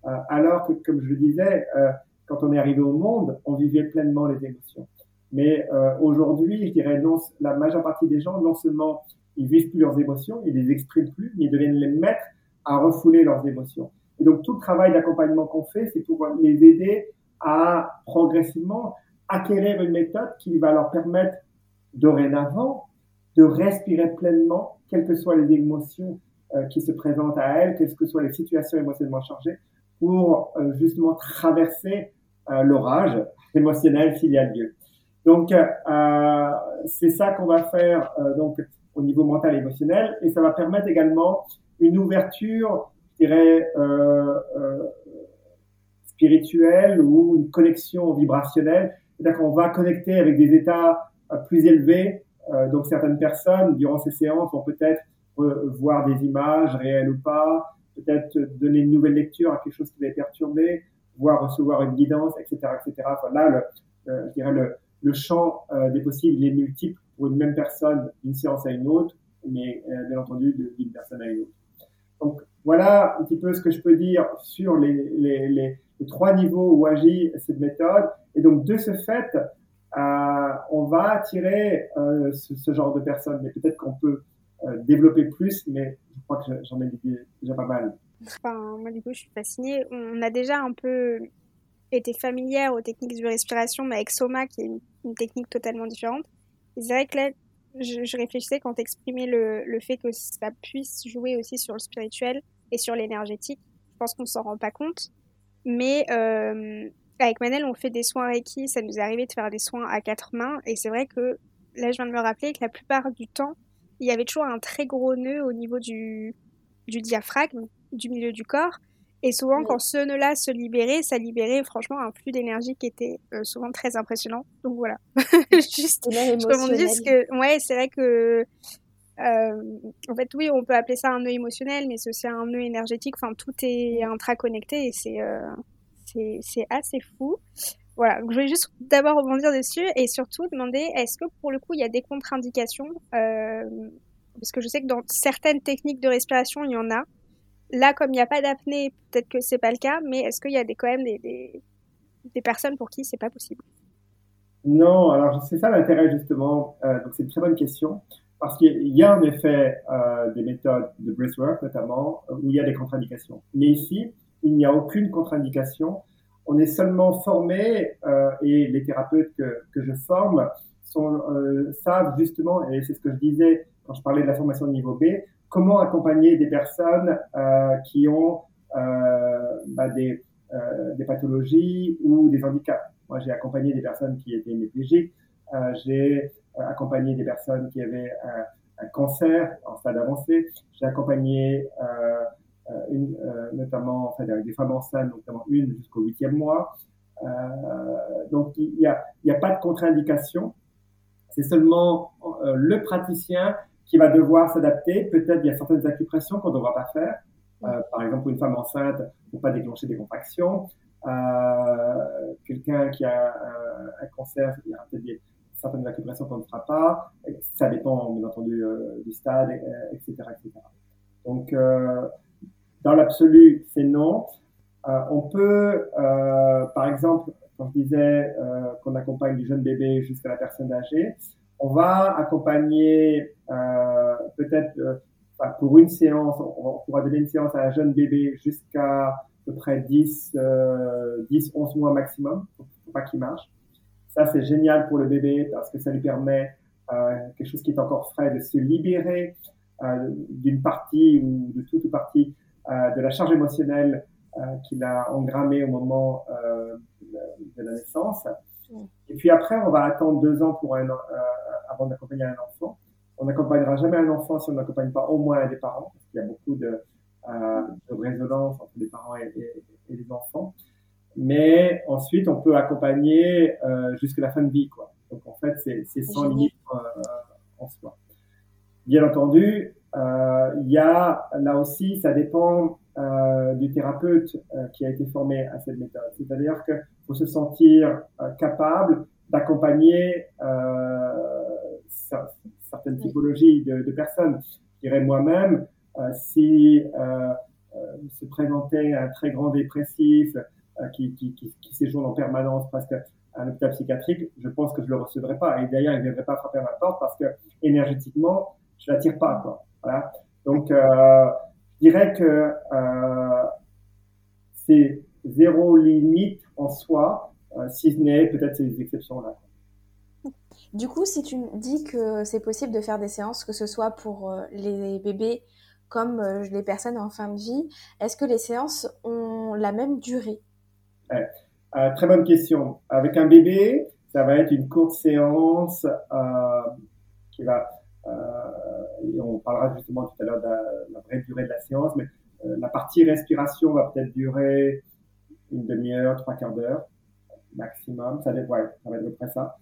Euh, alors que, comme je le disais, euh, quand on est arrivé au monde, on vivait pleinement les émotions. Mais aujourd'hui, je dirais non, la majeure partie des gens, non seulement ils vivent plus leurs émotions, ils les expriment plus, mais ils deviennent les mettre à refouler leurs émotions. Et donc tout le travail d'accompagnement qu'on fait, c'est pour les aider à progressivement acquérir une méthode qui va leur permettre dorénavant de respirer pleinement, quelles que soient les émotions euh, qui se présentent à elles, quelles que soient les situations émotionnellement chargées, pour euh, justement traverser euh, l'orage émotionnel s'il y a lieu. Donc, c'est ça qu'on va faire donc au niveau mental et émotionnel, et ça va permettre également une ouverture, je dirais, spirituelle ou une connexion vibrationnelle. C'est-à-dire va connecter avec des états euh, plus élevés. donc, certaines personnes, durant ces séances, vont peut-être voir des images réelles ou pas, peut-être donner une nouvelle lecture à quelque chose qui les perturbé, voire recevoir une guidance, etc., etc. Enfin, là, le, je dirais le, le champ euh, des possibles est multiple pour une même personne d'une séance à une autre, mais euh, bien entendu d'une personne à une autre. Donc voilà un petit peu ce que je peux dire sur les, les, les, les trois niveaux où agit cette méthode. Et donc de ce fait, euh, on va attirer euh, ce, genre de personnes, mais peut-être qu'on peut, euh, développer plus, mais je crois que j'en ai déjà pas mal. Enfin, moi du coup, je suis fascinée. On a déjà un peu été familière aux techniques de respiration, mais avec Soma, qui est une, technique totalement différente. c'est vrai que là, je, réfléchissais quand t'exprimais le, le fait que ça puisse jouer aussi sur le spirituel et sur l'énergétique. Je pense qu'on s'en rend pas compte. Mais avec Manel, on fait des soins Reiki. Ça nous est arrivé de faire des soins à quatre mains. Et c'est vrai que là, je viens de me rappeler que la plupart du temps, il y avait toujours un très gros nœud au niveau du, du diaphragme, du milieu du corps. Et souvent, quand ce nœud-là se libérait, ça libérait franchement un flux d'énergie qui était euh, souvent très impressionnant. Donc voilà. Juste, je dire que, ouais, c'est vrai que en fait, oui, on peut appeler ça un nœud émotionnel, mais c'est aussi un nœud énergétique. Enfin, tout est intraconnecté et c'est c'est assez fou. Voilà, je voulais juste d'abord rebondir dessus et surtout demander est-ce que pour le coup il y a des contre-indications Parce que je sais que dans certaines techniques de respiration il y en a. Là, comme il n'y a pas d'apnée, peut-être que c'est pas le cas, mais est-ce qu'il y a des, quand même des, des, personnes pour qui c'est pas possible? Non, alors c'est ça l'intérêt justement. Euh, donc c'est une très bonne question parce qu'il y a en effet euh, des méthodes de breathwork notamment où il y a des contre-indications. Mais ici, il n'y a aucune contre-indication. On est seulement formé euh, et les thérapeutes que, que je forme sont, euh, savent justement, et c'est ce que je disais quand je parlais de la formation de niveau B, comment accompagner des personnes euh, qui ont euh, bah, des, euh, des, pathologies ou des handicaps. Moi, j'ai accompagné des personnes qui étaient hémiplégiques, j'ai accompagné des personnes qui avaient un, un cancer en stade avancé, j'ai accompagné une, notamment enfin, des femmes enceintes, notamment une jusqu'au huitième mois. donc, il n'y a, a pas de contre-indication. C'est seulement le praticien qui va devoir s'adapter. Peut-être il y a certaines acupressions qu'on ne devra pas faire. Euh, par exemple, pour une femme enceinte, pour pas déclencher des contractions. Euh, Quelqu'un qui a un, un, cancer, il y aura peut-être certaines acupressions qu'on ne fera pas. Ça dépend, bien entendu, euh, du stade, etc., euh, etc. Donc, euh, dans l'absolu, c'est non. on peut, par exemple, quand je disais qu'on accompagne du jeune bébé jusqu'à la personne âgée, on va accompagner euh, peut-être euh, pour une séance, on, pourra donner une séance à un jeune bébé jusqu'à à peu près 10, euh, 10, 11 mois maximum, pour, pas qu'il marche. Ça, c'est génial pour le bébé parce que ça lui permet euh, quelque chose qui est encore frais de se libérer euh, d'une partie ou de toute partie euh, de la charge émotionnelle euh, qu'il a engrammée au moment de la naissance. Et puis après, on va attendre deux ans pour un, euh, avant d'accompagner un enfant. On n'accompagnera jamais un enfant si on n'accompagne pas au moins un des parents, parce qu'il y a beaucoup de, euh, de résonance entre les parents et, et, et, les enfants. Mais ensuite, on peut accompagner euh, jusqu'à la fin de vie. Quoi. Donc en fait, c'est sans limite euh, en soi. Bien entendu, euh, il y a là aussi, ça dépend euh, du thérapeute euh, qui a été formé à cette méthode. C'est-à-dire qu'il faut se sentir euh, capable d'accompagner certaines typologies de, de, personnes. Je dirais moi-même, si se présentait un très grand dépressif qui, qui, qui, qui séjourne en permanence presque à un hôpital psychiatrique, je pense que je le recevrai pas. Et d'ailleurs, il ne viendrait pas frapper à ma porte parce que énergétiquement, je l'attire pas. Quoi. Voilà. Donc, euh, je dirais que euh, c'est zéro limite en soi, euh, si ce n'est peut-être ces exceptions-là. Du coup, si tu dis que c'est possible de faire des séances, que ce soit pour euh, les bébés comme les personnes en fin de vie, est-ce que les séances ont la même durée? Ouais. Très bonne question. Avec un bébé, ça va être une courte séance qui va et on parlera justement tout à l'heure de la, vraie durée de la séance, mais euh, la partie respiration va peut-être durer une demi-heure, trois quarts d'heure maximum. Ça, ouais, ça va être à peu près ça.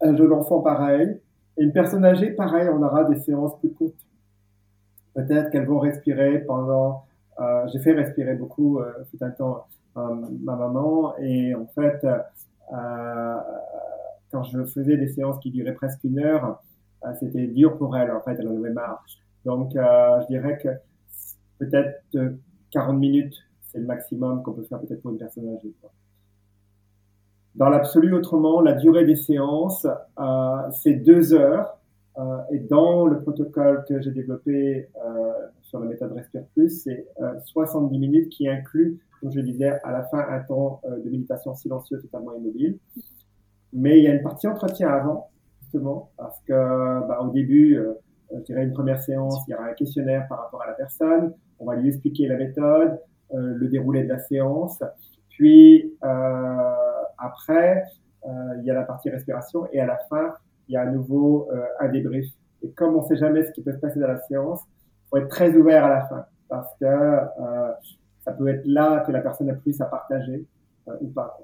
Un jeune enfant, pareil. Et une personne âgée, pareil, on aura des séances plus courtes. Peut-être qu'elles vont respirer pendant... Euh, J'ai fait respirer beaucoup euh, tout un temps euh, ma maman. Et en fait, euh, quand je faisais des séances qui duraient presque une heure, euh, c'était dur pour elle, en fait, elle en avait marre. Donc, euh, je dirais que peut-être 40 minutes, c'est le maximum qu'on peut faire peut-être pour une personne âgée. Dans l'absolu, autrement, la durée des séances, euh, c'est deux heures. Euh, et dans le protocole que j'ai développé euh, sur la méthode Respire Plus, c'est 70 minutes qui inclut, comme je disais, à la fin un temps de méditation silencieuse totalement immobile. Mais il y a une partie entretien avant justement, parce que bah, au début, euh, je dirais une première séance, il y aura un questionnaire par rapport à la personne, on va lui expliquer la méthode, euh, le déroulé de la séance, puis euh, après, euh, il y a la partie respiration, et à la fin, il y a à nouveau un débrief. Et comme on ne sait jamais ce qui peut se passer dans la séance, il faut être très ouvert à la fin, parce que ça peut être là que la personne a plus à partager ou pas.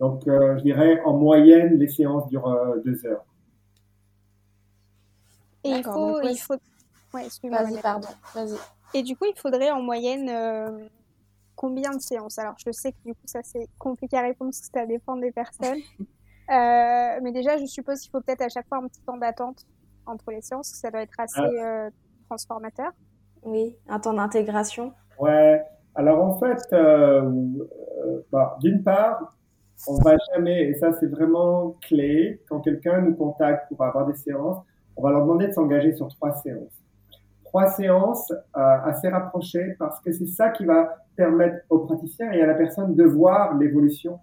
Donc, euh, je dirais, en moyenne, les séances durent euh, deux heures. Et il faut, il faut... Ouais, Vas-y, pardon. Vas-y. Et du coup, il faudrait en moyenne euh, combien de séances? Alors, je sais que du coup, ça c'est compliqué à répondre parce que ça dépend des personnes. euh, mais déjà, je suppose qu'il faut peut-être à chaque fois un petit temps d'attente entre les séances, ça doit être assez ah. euh, transformateur. Oui, un temps d'intégration. Ouais. Alors en fait, euh, euh, bah, d'une part, on va jamais, et ça c'est vraiment clé, quand quelqu'un nous contacte pour avoir des séances, on va leur demander de s'engager sur trois séances trois séances euh, assez rapprochées parce que c'est ça qui va permettre aux praticiens et à la personne de voir l'évolution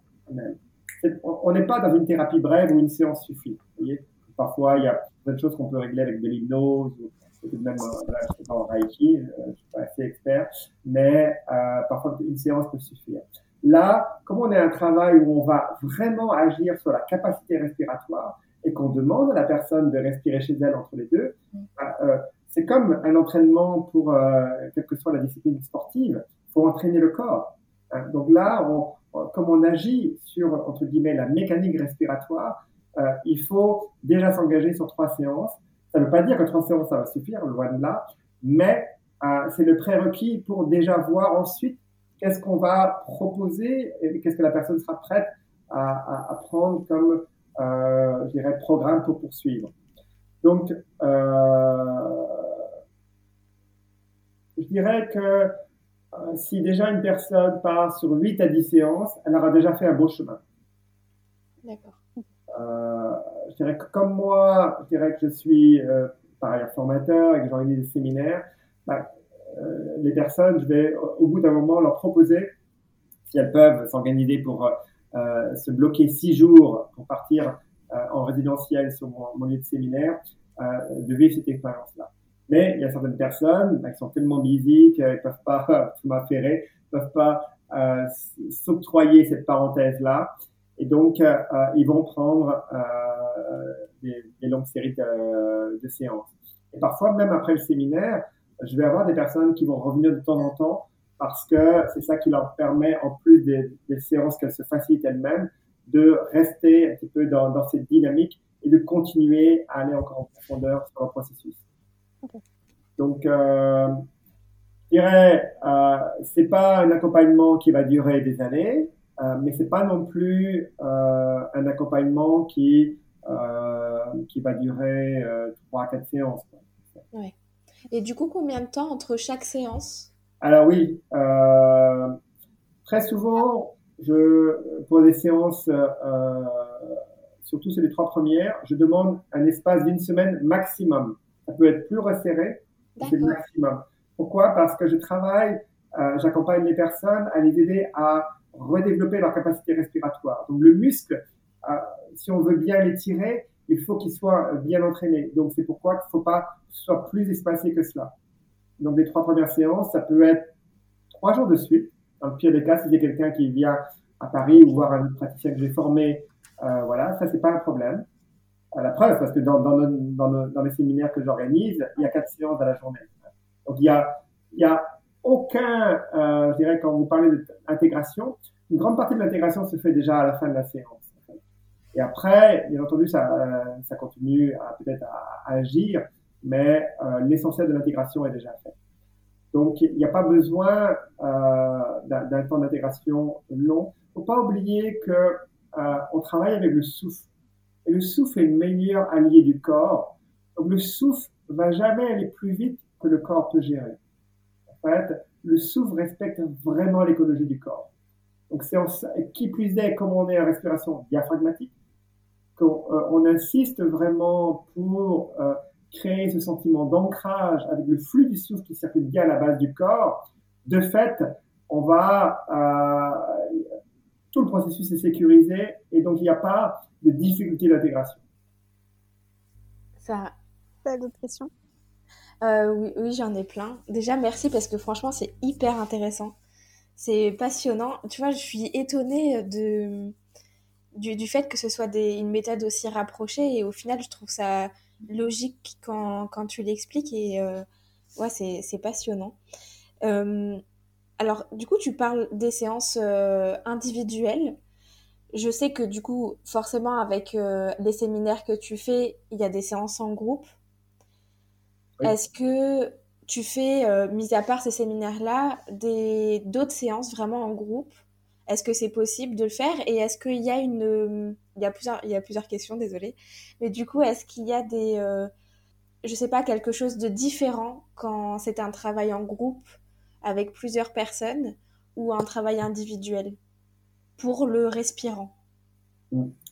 On n'est pas dans une thérapie brève où une séance suffit. Vous voyez Parfois, il y a plein choses qu'on peut régler avec de l'hypnose ou même euh, là, je sais pas en Reiki, euh, je suis pas assez expert, mais euh, parfois une séance peut suffire. Là, comme on est un travail où on va vraiment agir sur la capacité respiratoire et qu'on demande à la personne de respirer chez elle entre les deux, mm. euh, c'est comme un entraînement pour, euh, quelle que soit la discipline sportive, il faut entraîner le corps. Hein. Donc là, on, comme on agit sur, entre guillemets, la mécanique respiratoire, euh, il faut déjà s'engager sur trois séances. Ça ne veut pas dire que trois séances, ça va suffire, loin de là, mais euh, c'est le prérequis pour déjà voir ensuite qu'est-ce qu'on va proposer et qu'est-ce que la personne sera prête à, à, à prendre comme, euh, je dirais, programme pour poursuivre. Donc, euh, je dirais que euh, si déjà une personne part sur 8 à 10 séances, elle aura déjà fait un beau chemin. D'accord. Je dirais que comme moi, je dirais que je suis par ailleurs formateur et que j'organise des séminaires, bah, les personnes, je vais au bout d'un moment leur proposer, si elles peuvent s'organiser pour euh, se bloquer 6 jours pour partir en résidentiel sur mon, lieu de séminaire, de vivre cette expérience-là. Mais il y a certaines personnes bah, qui sont tellement busy qu'elles ne peuvent pas, tu m'as ne peuvent pas euh, s'octroyer cette parenthèse-là. Et donc, euh, euh, ils vont prendre euh, des, longues séries de, séances. Et parfois, même après le séminaire, je vais avoir des personnes qui vont revenir de temps en temps parce que c'est ça qui leur permet, en plus des, des séances qu'elles se facilitent elles-mêmes, de rester un petit peu dans, dans cette dynamique et de continuer à aller encore en profondeur sur le processus. Donc, euh, je dirais, euh, c'est pas un accompagnement qui va durer des années, euh, mais c'est pas non plus euh, un accompagnement qui euh, qui va durer trois à quatre séances. Ouais. Et du coup, combien de temps entre chaque séance? Alors oui, très souvent, je pour des séances surtout sur les trois premières, je demande un espace d'une semaine maximum. Ça peut être plus resserré, c'est le maximum. Pourquoi? Parce que je travaille, euh, j'accompagne les personnes à les aider à redévelopper leur capacité respiratoire. Donc le muscle, euh, si on veut bien l'étirer, il faut qu'il soit bien entraîné. Donc c'est pourquoi il ne faut pas soit plus espacé que cela. Donc les trois premières séances, ça peut être trois jours de suite. Dans le pire des cas, si c'est quelqu'un qui vient à Paris ou voir un praticien que j'ai formé, euh, voilà, ça c'est pas un problème à la preuve, parce que dans, dans, les séminaires que j'organise, il y a quatre séances à la journée. Donc il y a, il y a aucun, euh, je dirais, quand vous parlez d'intégration, une grande partie de l'intégration se fait déjà à la fin de la séance. Et après, bien entendu, ça, euh, ça continue peut-être à, agir, mais euh, l'essentiel de l'intégration est déjà fait. Donc, il n'y a pas besoin euh, d'un temps d'intégration long. Il ne faut pas oublier que euh, on travaille avec le souffle. Et le souffle est le meilleur allié du corps. Donc le souffle va jamais aller plus vite que le corps peut gérer. En fait, le souffle respecte vraiment l'écologie du corps. Donc c'est qui plus est, comme on est en respiration diaphragmatique, qu'on euh, insiste vraiment pour créer ce sentiment d'ancrage avec le flux du souffle qui circule bien à la base du corps. De fait, on va euh, tout le processus est sécurisé et donc il n'y a pas de difficultés d'intégration. Ça. T'as d'autres questions euh, Oui, oui j'en ai plein. Déjà, merci parce que franchement, c'est hyper intéressant. C'est passionnant. Tu vois, je suis étonnée de, du, fait que ce soit une méthode aussi rapprochée et au final, je trouve ça logique quand, quand tu l'expliques et euh, ouais, c'est passionnant. Euh, alors, du coup, tu parles des séances euh, individuelles je sais que du coup, forcément, avec euh, les séminaires que tu fais, il y a des séances en groupe. est-ce que tu fais, euh, mis à part ces séminaires-là, d'autres séances vraiment en groupe? Est-ce que c'est possible de le faire? Et est-ce qu'il y a une... Il y a, plusieurs, il y a plusieurs questions, désolée. Mais du coup, est-ce qu'il y a des... Euh, je sais pas, quelque chose de différent quand c'est un travail en groupe avec plusieurs personnes ou un travail individuel pour le respirant?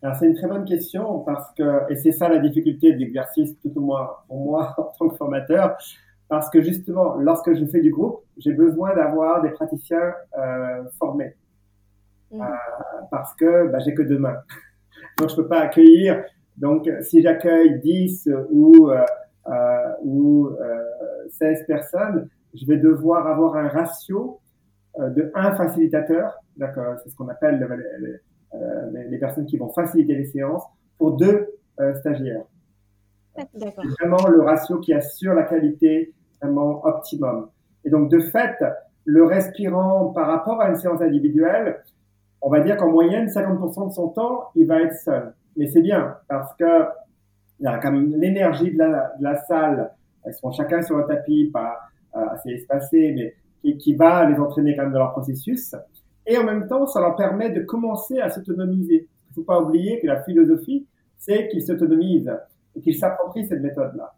Alors c'est une très bonne question parce que, et c'est ça la difficulté de l'exercice tout au moins pour moi en tant que formateur, parce que justement, lorsque je fais du groupe, j'ai besoin d'avoir des praticiens euh, formés. Mmh. Euh, parce que bah, j'ai que deux mains. Donc, je peux pas accueillir. Donc, si j'accueille 10 ou, euh, euh ou 16 euh, personnes, je vais devoir avoir un ratio euh, de un facilitateur. D'accord C'est ce qu'on appelle les, les, les, personnes qui vont faciliter les séances pour deux stagiaires. C'est vraiment le ratio qui assure la qualité vraiment optimum. Et donc, de fait, le respirant par rapport à une séance individuelle, on va dire qu'en moyenne, 50% de son temps, il va être seul. Mais c'est bien parce que même l'énergie de la, de la, salle. Ils sont chacun sur le tapis, pas euh, assez espacé, mais qui, va les entraîner quand même dans leur processus. Et en même temps, ça leur permet de commencer à s'autonomiser. Il ne faut pas oublier que la philosophie, c'est qu'ils s'autonomisent et qu'ils s'approprient cette méthode-là.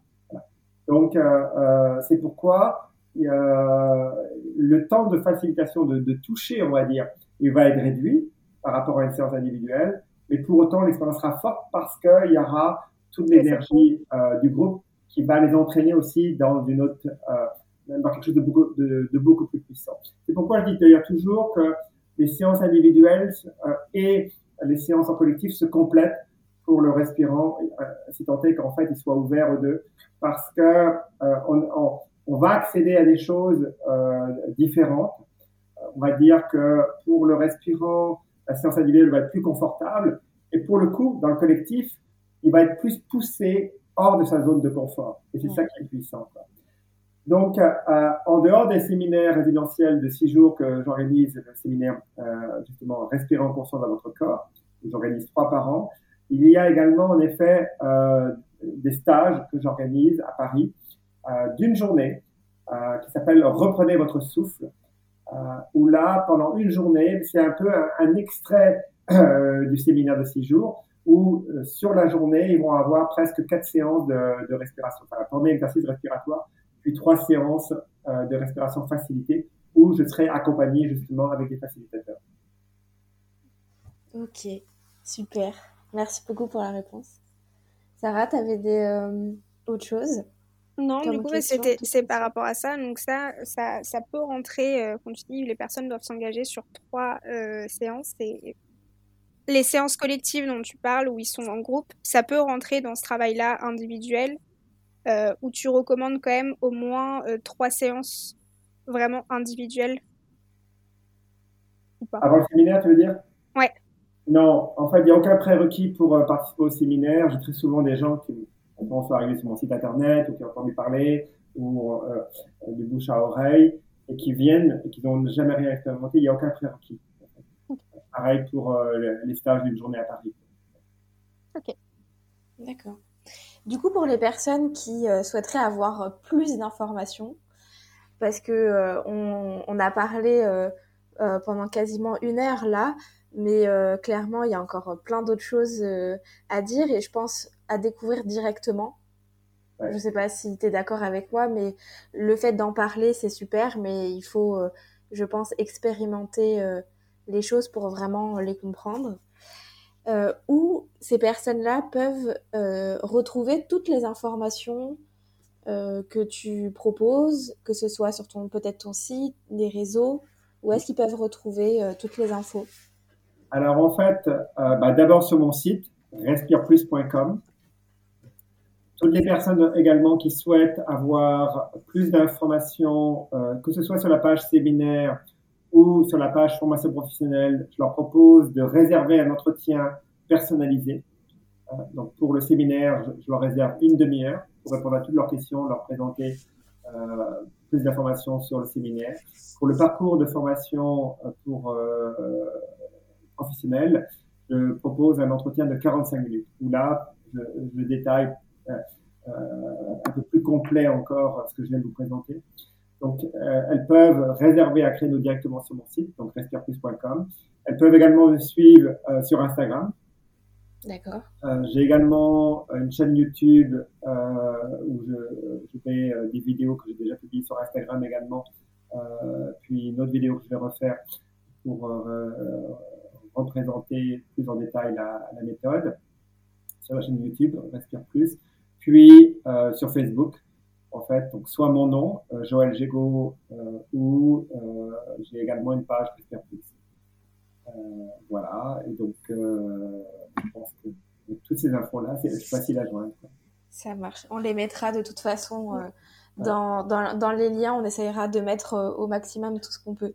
Donc, euh, euh, c'est pourquoi le temps de facilitation, de, toucher, on va dire, il va être réduit par rapport à une séance individuelle, mais pour autant, l'expérience sera forte parce qu'il y aura toute l'énergie euh, du groupe qui va les entraîner aussi dans une autre, euh, dans quelque chose de beaucoup, de, de beaucoup plus puissant. C'est pourquoi je dis d'ailleurs toujours que les séances individuelles euh, et les séances en collectif se complètent pour le respirant, euh, si tant est qu'en fait il soit ouvert aux deux, parce que euh, on, on, on, va accéder à des choses euh, différentes. On va dire que pour le respirant, la séance individuelle va être plus confortable, et pour le coup, dans le collectif, il va être plus poussé hors de sa zone de confort. Et c'est ça qui est puissant. Quoi. Donc, euh, en dehors des séminaires résidentiels de six jours que j'organise, le séminaire euh, justement respirant conscient dans votre corps, j'organise trois par an, il y a également en effet euh, des stages que j'organise à Paris euh, d'une journée euh, qui s'appelle Reprenez votre souffle, euh, où là, pendant une journée, c'est un peu un, extrait euh, du séminaire de six jours, où euh, sur la journée, ils vont avoir presque quatre séances de, respiration, enfin, premier exercice respiratoire, puis trois séances de respiration facilitée, où je serai accompagné justement avec des facilitateurs. Ok, super. Merci beaucoup pour la réponse. Sarah, tu avais des euh, autres choses? Non, du coup, c'était c'est par rapport à ça. Donc ça, ça, ça peut rentrer, euh, quand tu dis les personnes doivent s'engager sur trois euh, séances. Et les séances collectives dont tu parles, où ils sont en groupe, ça peut rentrer dans ce travail-là individuel, euh, où tu recommandes quand même au moins euh, trois séances vraiment individuelles. Ou pas Avant le séminaire, tu veux dire? Ouais. Non, en fait, il n'y a aucun prérequis pour euh, participer au séminaire. J'ai très souvent des gens qui vont arriver sur mon site internet ou qui ont entendu parler ou euh, du bouche à oreille et qui viennent et qui n'ont jamais rien expérimenté. Il n'y a aucun prérequis. Pareil pour euh, les stages d'une journée à Paris. Ok, d'accord. Du coup, pour les personnes qui euh, souhaiteraient avoir plus d'informations, parce que euh, on, on, a parlé pendant quasiment une heure là mais euh, clairement, il y a encore plein d'autres choses euh, à dire et je pense à découvrir directement. Ouais. Je ne sais pas si tu es d'accord avec moi, mais le fait d'en parler, c'est super, mais il faut, euh, je pense, expérimenter euh, les choses pour vraiment les comprendre. Euh, où ces personnes-là peuvent retrouver toutes les informations que tu proposes, que ce soit sur ton peut-être ton site, les réseaux, où est-ce qu'ils peuvent retrouver toutes les infos? Alors en fait, bah, d'abord sur mon site, respireplus.com. Toutes les personnes également qui souhaitent avoir plus d'informations, euh, que ce soit sur la page séminaire ou sur la page formation professionnelle, je leur propose de réserver un entretien personnalisé. Euh, donc pour le séminaire, je, leur réserve une demi-heure pour répondre à toutes leurs questions, leur présenter euh, plus d'informations sur le séminaire. Pour le parcours de formation pour professionnel, je propose un entretien de 45 minutes où là, je, détaille un peu plus complet encore ce que je viens de vous présenter. Donc, elles peuvent réserver un créneau directement sur mon site, donc respireplus.com. Elles peuvent également me suivre sur Instagram, D'accord. Euh, j'ai également une chaîne YouTube euh, où je, je fais euh, des vidéos que j'ai déjà publiées sur Instagram également, euh, puis une autre vidéo que je vais refaire pour euh, représenter plus en détail la, la, méthode sur la chaîne YouTube Respire Plus, puis sur Facebook en fait, donc soit mon nom, Joël Gégo, ou j'ai également une page Plus. voilà, et donc je pense que toutes ces infos-là, c'est facile à joindre. Ça marche. On les mettra de toute façon euh, dans, dans, dans, les liens. On essayera de mettre euh, au maximum tout ce qu'on peut.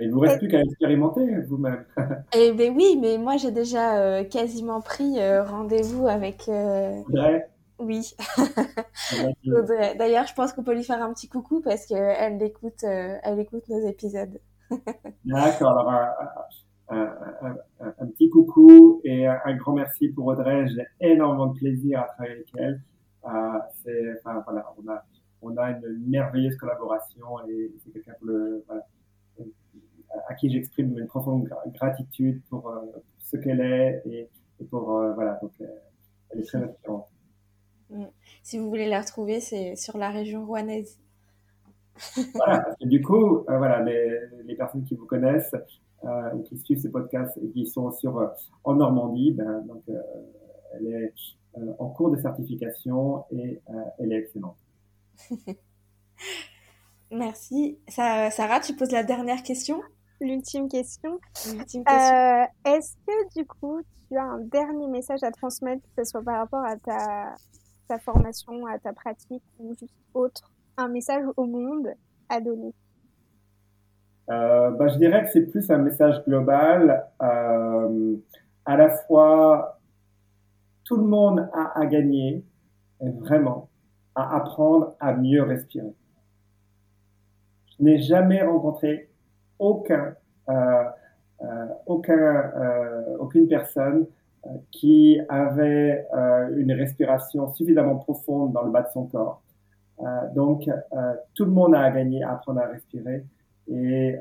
Il ne vous reste plus qu'à expérimenter vous-même. eh bien oui, mais moi j'ai déjà euh, quasiment pris euh, rendez-vous avec. Euh... Audrey Oui. Audrey. D'ailleurs, je pense qu'on peut lui faire un petit coucou parce qu'elle écoute, elle écoute nos épisodes. D'accord. Alors, un, un, un, petit coucou et un, grand merci pour Audrey. J'ai énormément de plaisir à travailler avec elle. Euh, c'est, enfin, voilà, on a, on a une merveilleuse collaboration et c'est quelqu'un le, voilà, à qui j'exprime une profonde gratitude pour euh, ce qu'elle est et, et pour euh, voilà donc euh, elle est très inspirante. Mm. Si vous voulez la retrouver, c'est sur la région rouennaise. voilà, parce que du coup, voilà, les, les, personnes qui vous connaissent ou qui suivent ces podcasts et qui sont sur en Normandie, ben, donc elle est en cours de certification et elle est excellente. Merci. Sarah, tu poses la dernière question? L'ultime question. question. Euh, Est-ce que du coup, tu as un dernier message à transmettre, que ce soit par rapport à ta, ta formation, à ta pratique ou juste autre, un message au monde à donner? Euh, bah, Je dirais que c'est plus un message global. Euh, à la fois, tout le monde a à gagner, vraiment, à apprendre à mieux respirer. Je n'ai jamais rencontré aucun, euh, euh, euh, aucune personne qui avait une respiration suffisamment profonde dans le bas de son corps. donc, tout le monde a à gagner à apprendre à respirer. Et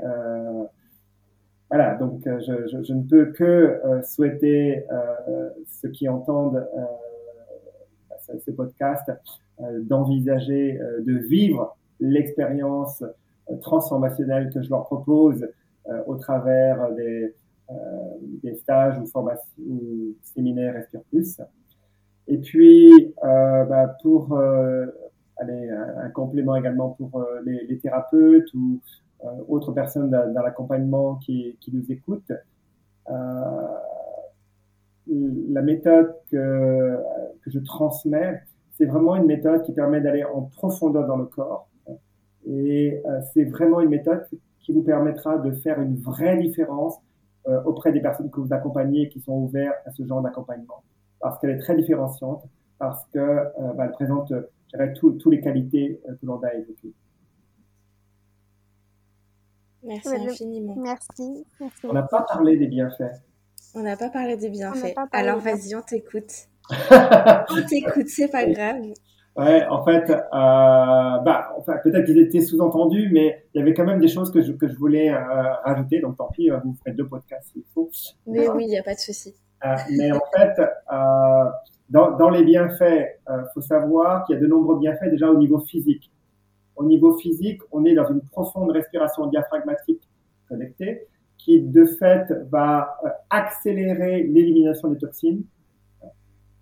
voilà, donc je, je, ne peux que souhaiter ceux qui entendent ce, podcast d'envisager de vivre l'expérience transformationnelle que je leur propose au travers des, des stages ou séminaires Respire Plus. Et puis, bah, pour allez, un, complément également pour les, thérapeutes ou euh, autres personnes dans, l'accompagnement qui, nous écoutent. Euh, la méthode que je transmets, c'est vraiment une méthode qui permet d'aller en profondeur dans le corps. Et euh, c'est vraiment une méthode qui vous permettra de faire une vraie différence euh, auprès des personnes que vous accompagnez et qui sont ouvertes à ce genre d'accompagnement. Parce qu'elle est très différenciante, parce qu'elle euh, bah, présente, je dirais, toutes les qualités que l'on a évoquées. Merci infiniment. Merci. On n'a pas parlé des bienfaits. On n'a pas parlé des bienfaits. Alors vas-y, on t'écoute. on t'écoute, c'est pas grave. Ouais, en fait, euh, bah, enfin, peut-être qu'ils étaient sous-entendus, mais il y avait quand même des choses que je, que je voulais euh, rajouter. Donc, tant pis, euh, vous ferez deux podcasts s'il faut. Mais oui, il n'y a pas de souci. Euh, mais en fait, euh, dans, dans les bienfaits, il faut savoir qu'il y a de nombreux bienfaits déjà au niveau physique. Au niveau physique, on est dans une profonde respiration diaphragmatique connectée qui, de fait, va accélérer l'élimination des toxines.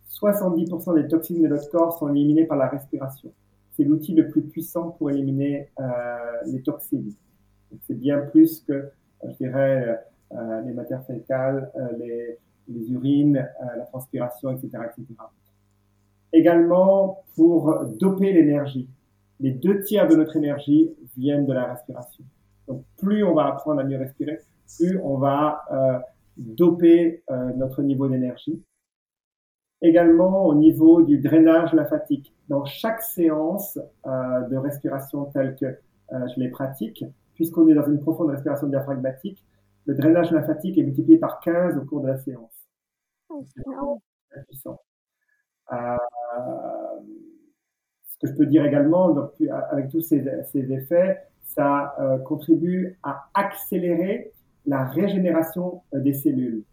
70% des toxines de notre corps sont éliminées par la respiration. C'est l'outil le plus puissant pour éliminer euh, les toxines. C'est bien plus que, euh, je dirais, euh, les matières fécales, euh, les, les, urines, euh, la transpiration, etc., etc. Également pour doper l'énergie les deux tiers de notre énergie viennent de la respiration. Donc, plus on va apprendre à mieux respirer, plus on va euh, doper euh, notre niveau d'énergie. Également au niveau du drainage lymphatique. Dans chaque séance euh, de respiration telle que euh, je les pratique, puisqu'on est dans une profonde respiration diaphragmatique, le drainage lymphatique est multiplié par 15 au cours de la séance. Oh, C'est très puissant. Euh, ce que je peux dire également, donc, avec tous ces, ces effets, ça contribue à accélérer la régénération des cellules.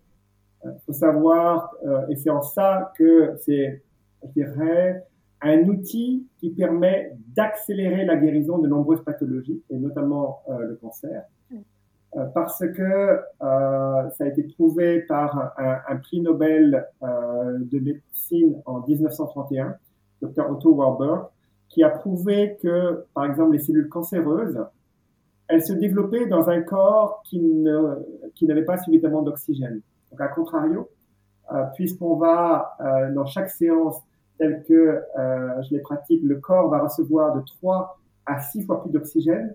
Il faut savoir, et c'est en ça que c'est, je dirais, un outil qui permet d'accélérer la guérison de nombreuses pathologies, et notamment euh, le cancer, euh, parce que euh, ça a été prouvé par un, un prix Nobel euh, de médecine en 1931, Dr Otto Warburg, qui a prouvé que, par exemple, les cellules cancéreuses, elles se développaient dans un corps qui ne qui n'avait pas suffisamment d'oxygène. Donc, à contrario, puisqu'on va dans chaque séance tel que euh, je les pratique, le corps va recevoir de 3 à 6 fois plus d'oxygène.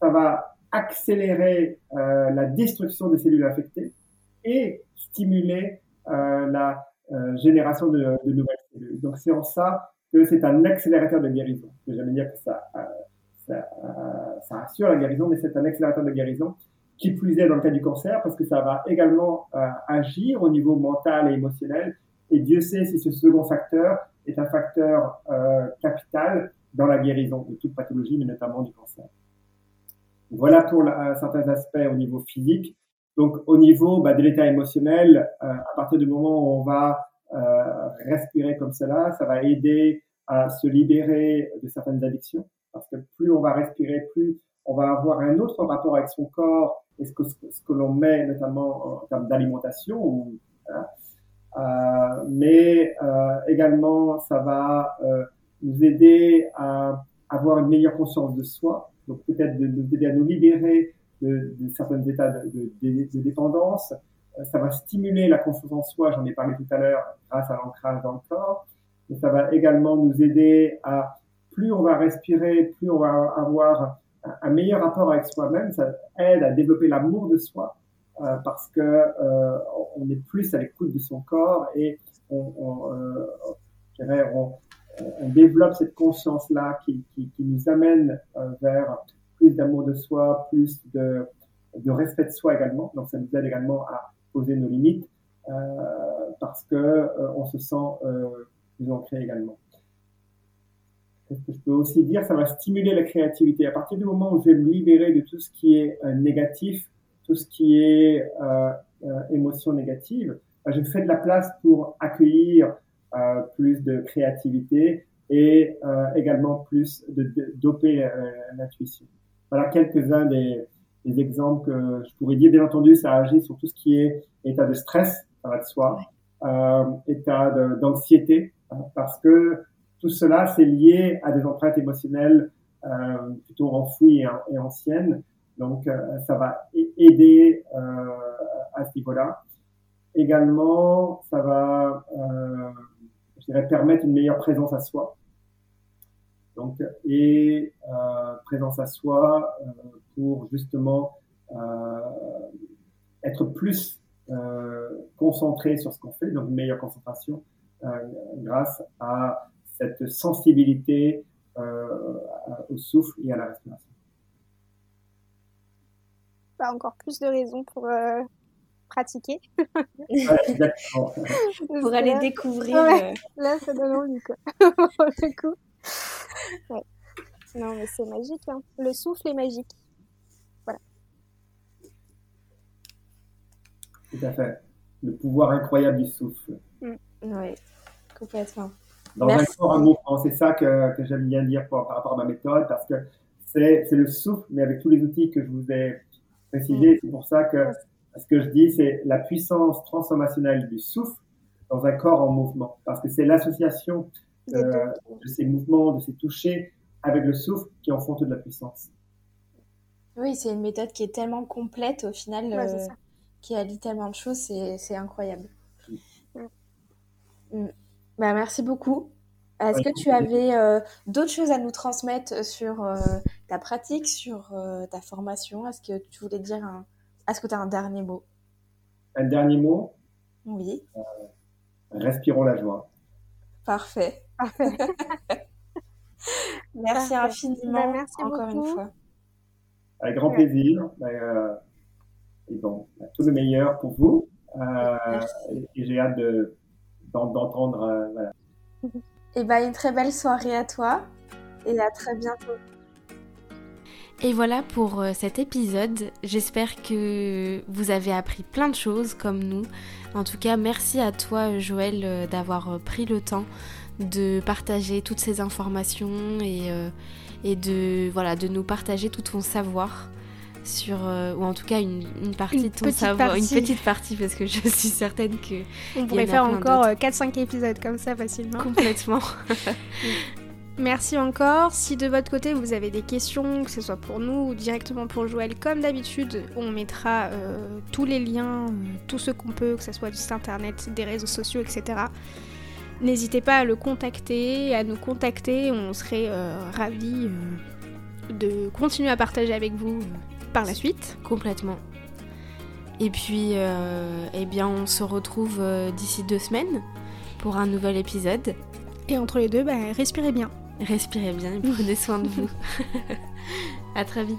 Ça va accélérer euh, la destruction des cellules infectées et stimuler euh, la euh, génération de, de, nouvelles cellules. Donc c'est en ça que c'est un accélérateur de guérison. Je vais jamais dire que ça, euh, ça, euh, ça, assure la guérison, mais c'est un accélérateur de guérison qui plus est dans le cas du cancer parce que ça va également agir au niveau mental et émotionnel. Et Dieu sait si ce second facteur est un facteur euh, capital dans la guérison de toute pathologie, mais notamment du cancer. Voilà pour la, certains aspects au niveau physique. Donc au niveau bah, de l'état émotionnel, euh, à partir du moment où on va euh, respirer comme cela, ça va aider à se libérer de certaines addictions. Parce que plus on va respirer, plus on va avoir un autre rapport avec son corps et ce que, ce que l'on met notamment en termes d'alimentation. Voilà. Euh, mais euh, également, ça va euh, nous aider à avoir une meilleure conscience de soi, donc peut-être de nous aider à nous libérer de, de certains états de, de, de, dépendance. Ça va stimuler la confiance en soi, j'en ai parlé tout à l'heure, grâce à l'ancrage dans le corps. Et ça va également nous aider à, plus on va respirer, plus on va avoir un meilleur rapport avec soi-même. Ça aide à développer l'amour de soi. Euh, parce que euh, on est plus à l'écoute de son corps et on, on, euh, on, on développe cette conscience-là qui, qui, qui, nous amène vers plus d'amour de soi, plus de, de, respect de soi également. Donc ça nous aide également à poser nos limites euh, parce que euh, on se sent euh, plus ancré également. Qu'est-ce que je peux aussi dire Ça va stimuler la créativité. À partir du moment où je vais me libérer de tout ce qui est négatif, tout ce qui est euh, euh, émotion négative, bah, je fais de la place pour accueillir euh, plus de créativité et euh, également plus de, doper euh, l'intuition. Voilà quelques-uns des, des, exemples que je pourrais dire. Bien entendu, ça agit sur tout ce qui est état de stress, ça va de soi, euh, état d'anxiété, parce que tout cela, c'est lié à des empreintes émotionnelles euh, plutôt enfouies et, anciennes, donc, euh, ça va aider euh, à ce niveau-là. Également, ça va, je dirais, permettre une meilleure présence à soi. Donc, et présence à soi pour justement être plus concentré sur ce qu'on fait, donc une meilleure concentration grâce à cette sensibilité au souffle et à la respiration pas encore plus de raisons pour euh, pratiquer. pour aller découvrir. Ouais, euh. Là, ça donne envie, quoi. du coup. Ouais. Non, mais c'est magique. Hein. Le souffle est magique. Voilà. Tout à fait. Le pouvoir incroyable du souffle. Mm. Oui, complètement. Dans Merci. un corps en mouvement, c'est ça que, que j'aime bien dire par, par rapport à ma méthode, parce que c'est le souffle, mais avec tous les outils que je vous ai préciser. Mm. C'est pour ça que ce que je dis, c'est la puissance transformationnelle du souffle dans un corps en mouvement. Parce que c'est l'association euh, de ces mouvements, de ces touchés avec le souffle qui en font toute la puissance. Oui, c'est une méthode qui est tellement complète au final, ouais, euh, qui allie tellement de choses, c'est incroyable. Mm. Mm. Bah, merci beaucoup. Est-ce que tu avais euh, d'autres choses à nous transmettre sur euh, ta pratique, sur euh, ta formation? Est-ce que tu voulais dire un... Est-ce que tu as un dernier mot? Un dernier mot? Oui. Euh, respirons la joie. Parfait. Parfait. merci Parfait. infiniment, bah, merci encore beaucoup. une fois. Avec grand plaisir. Euh, et bon, bah, tout le meilleur pour vous. et, et j'ai hâte d'entendre. De, voilà. Et bah une très belle soirée à toi et à très bientôt. Et voilà pour euh, cet épisode. J'espère que vous avez appris plein de choses comme nous. En tout cas, merci à toi Joël euh, d'avoir euh, pris le temps de partager toutes ces informations et, et de, voilà, de nous partager tout ton savoir sur ou en tout cas une, partie de ton savoir, une petite partie parce que je suis certaine que on pourrait faire encore 4-5 épisodes comme ça facilement. Complètement. Merci encore. Si de votre côté vous avez des questions, que ce soit pour nous ou directement pour Joël, comme d'habitude, on mettra euh, tous les liens, euh, tout ce qu'on peut, que ce soit du site internet, des réseaux sociaux, etc. N'hésitez pas à le contacter, à nous contacter. On serait euh, ravis de continuer à partager avec vous par la suite. Complètement. Et puis, eh bien, on se retrouve d'ici deux semaines pour un nouvel épisode. Et entre les deux, bah, respirez bien. Respirez bien et prenez soin de vous. à très vite.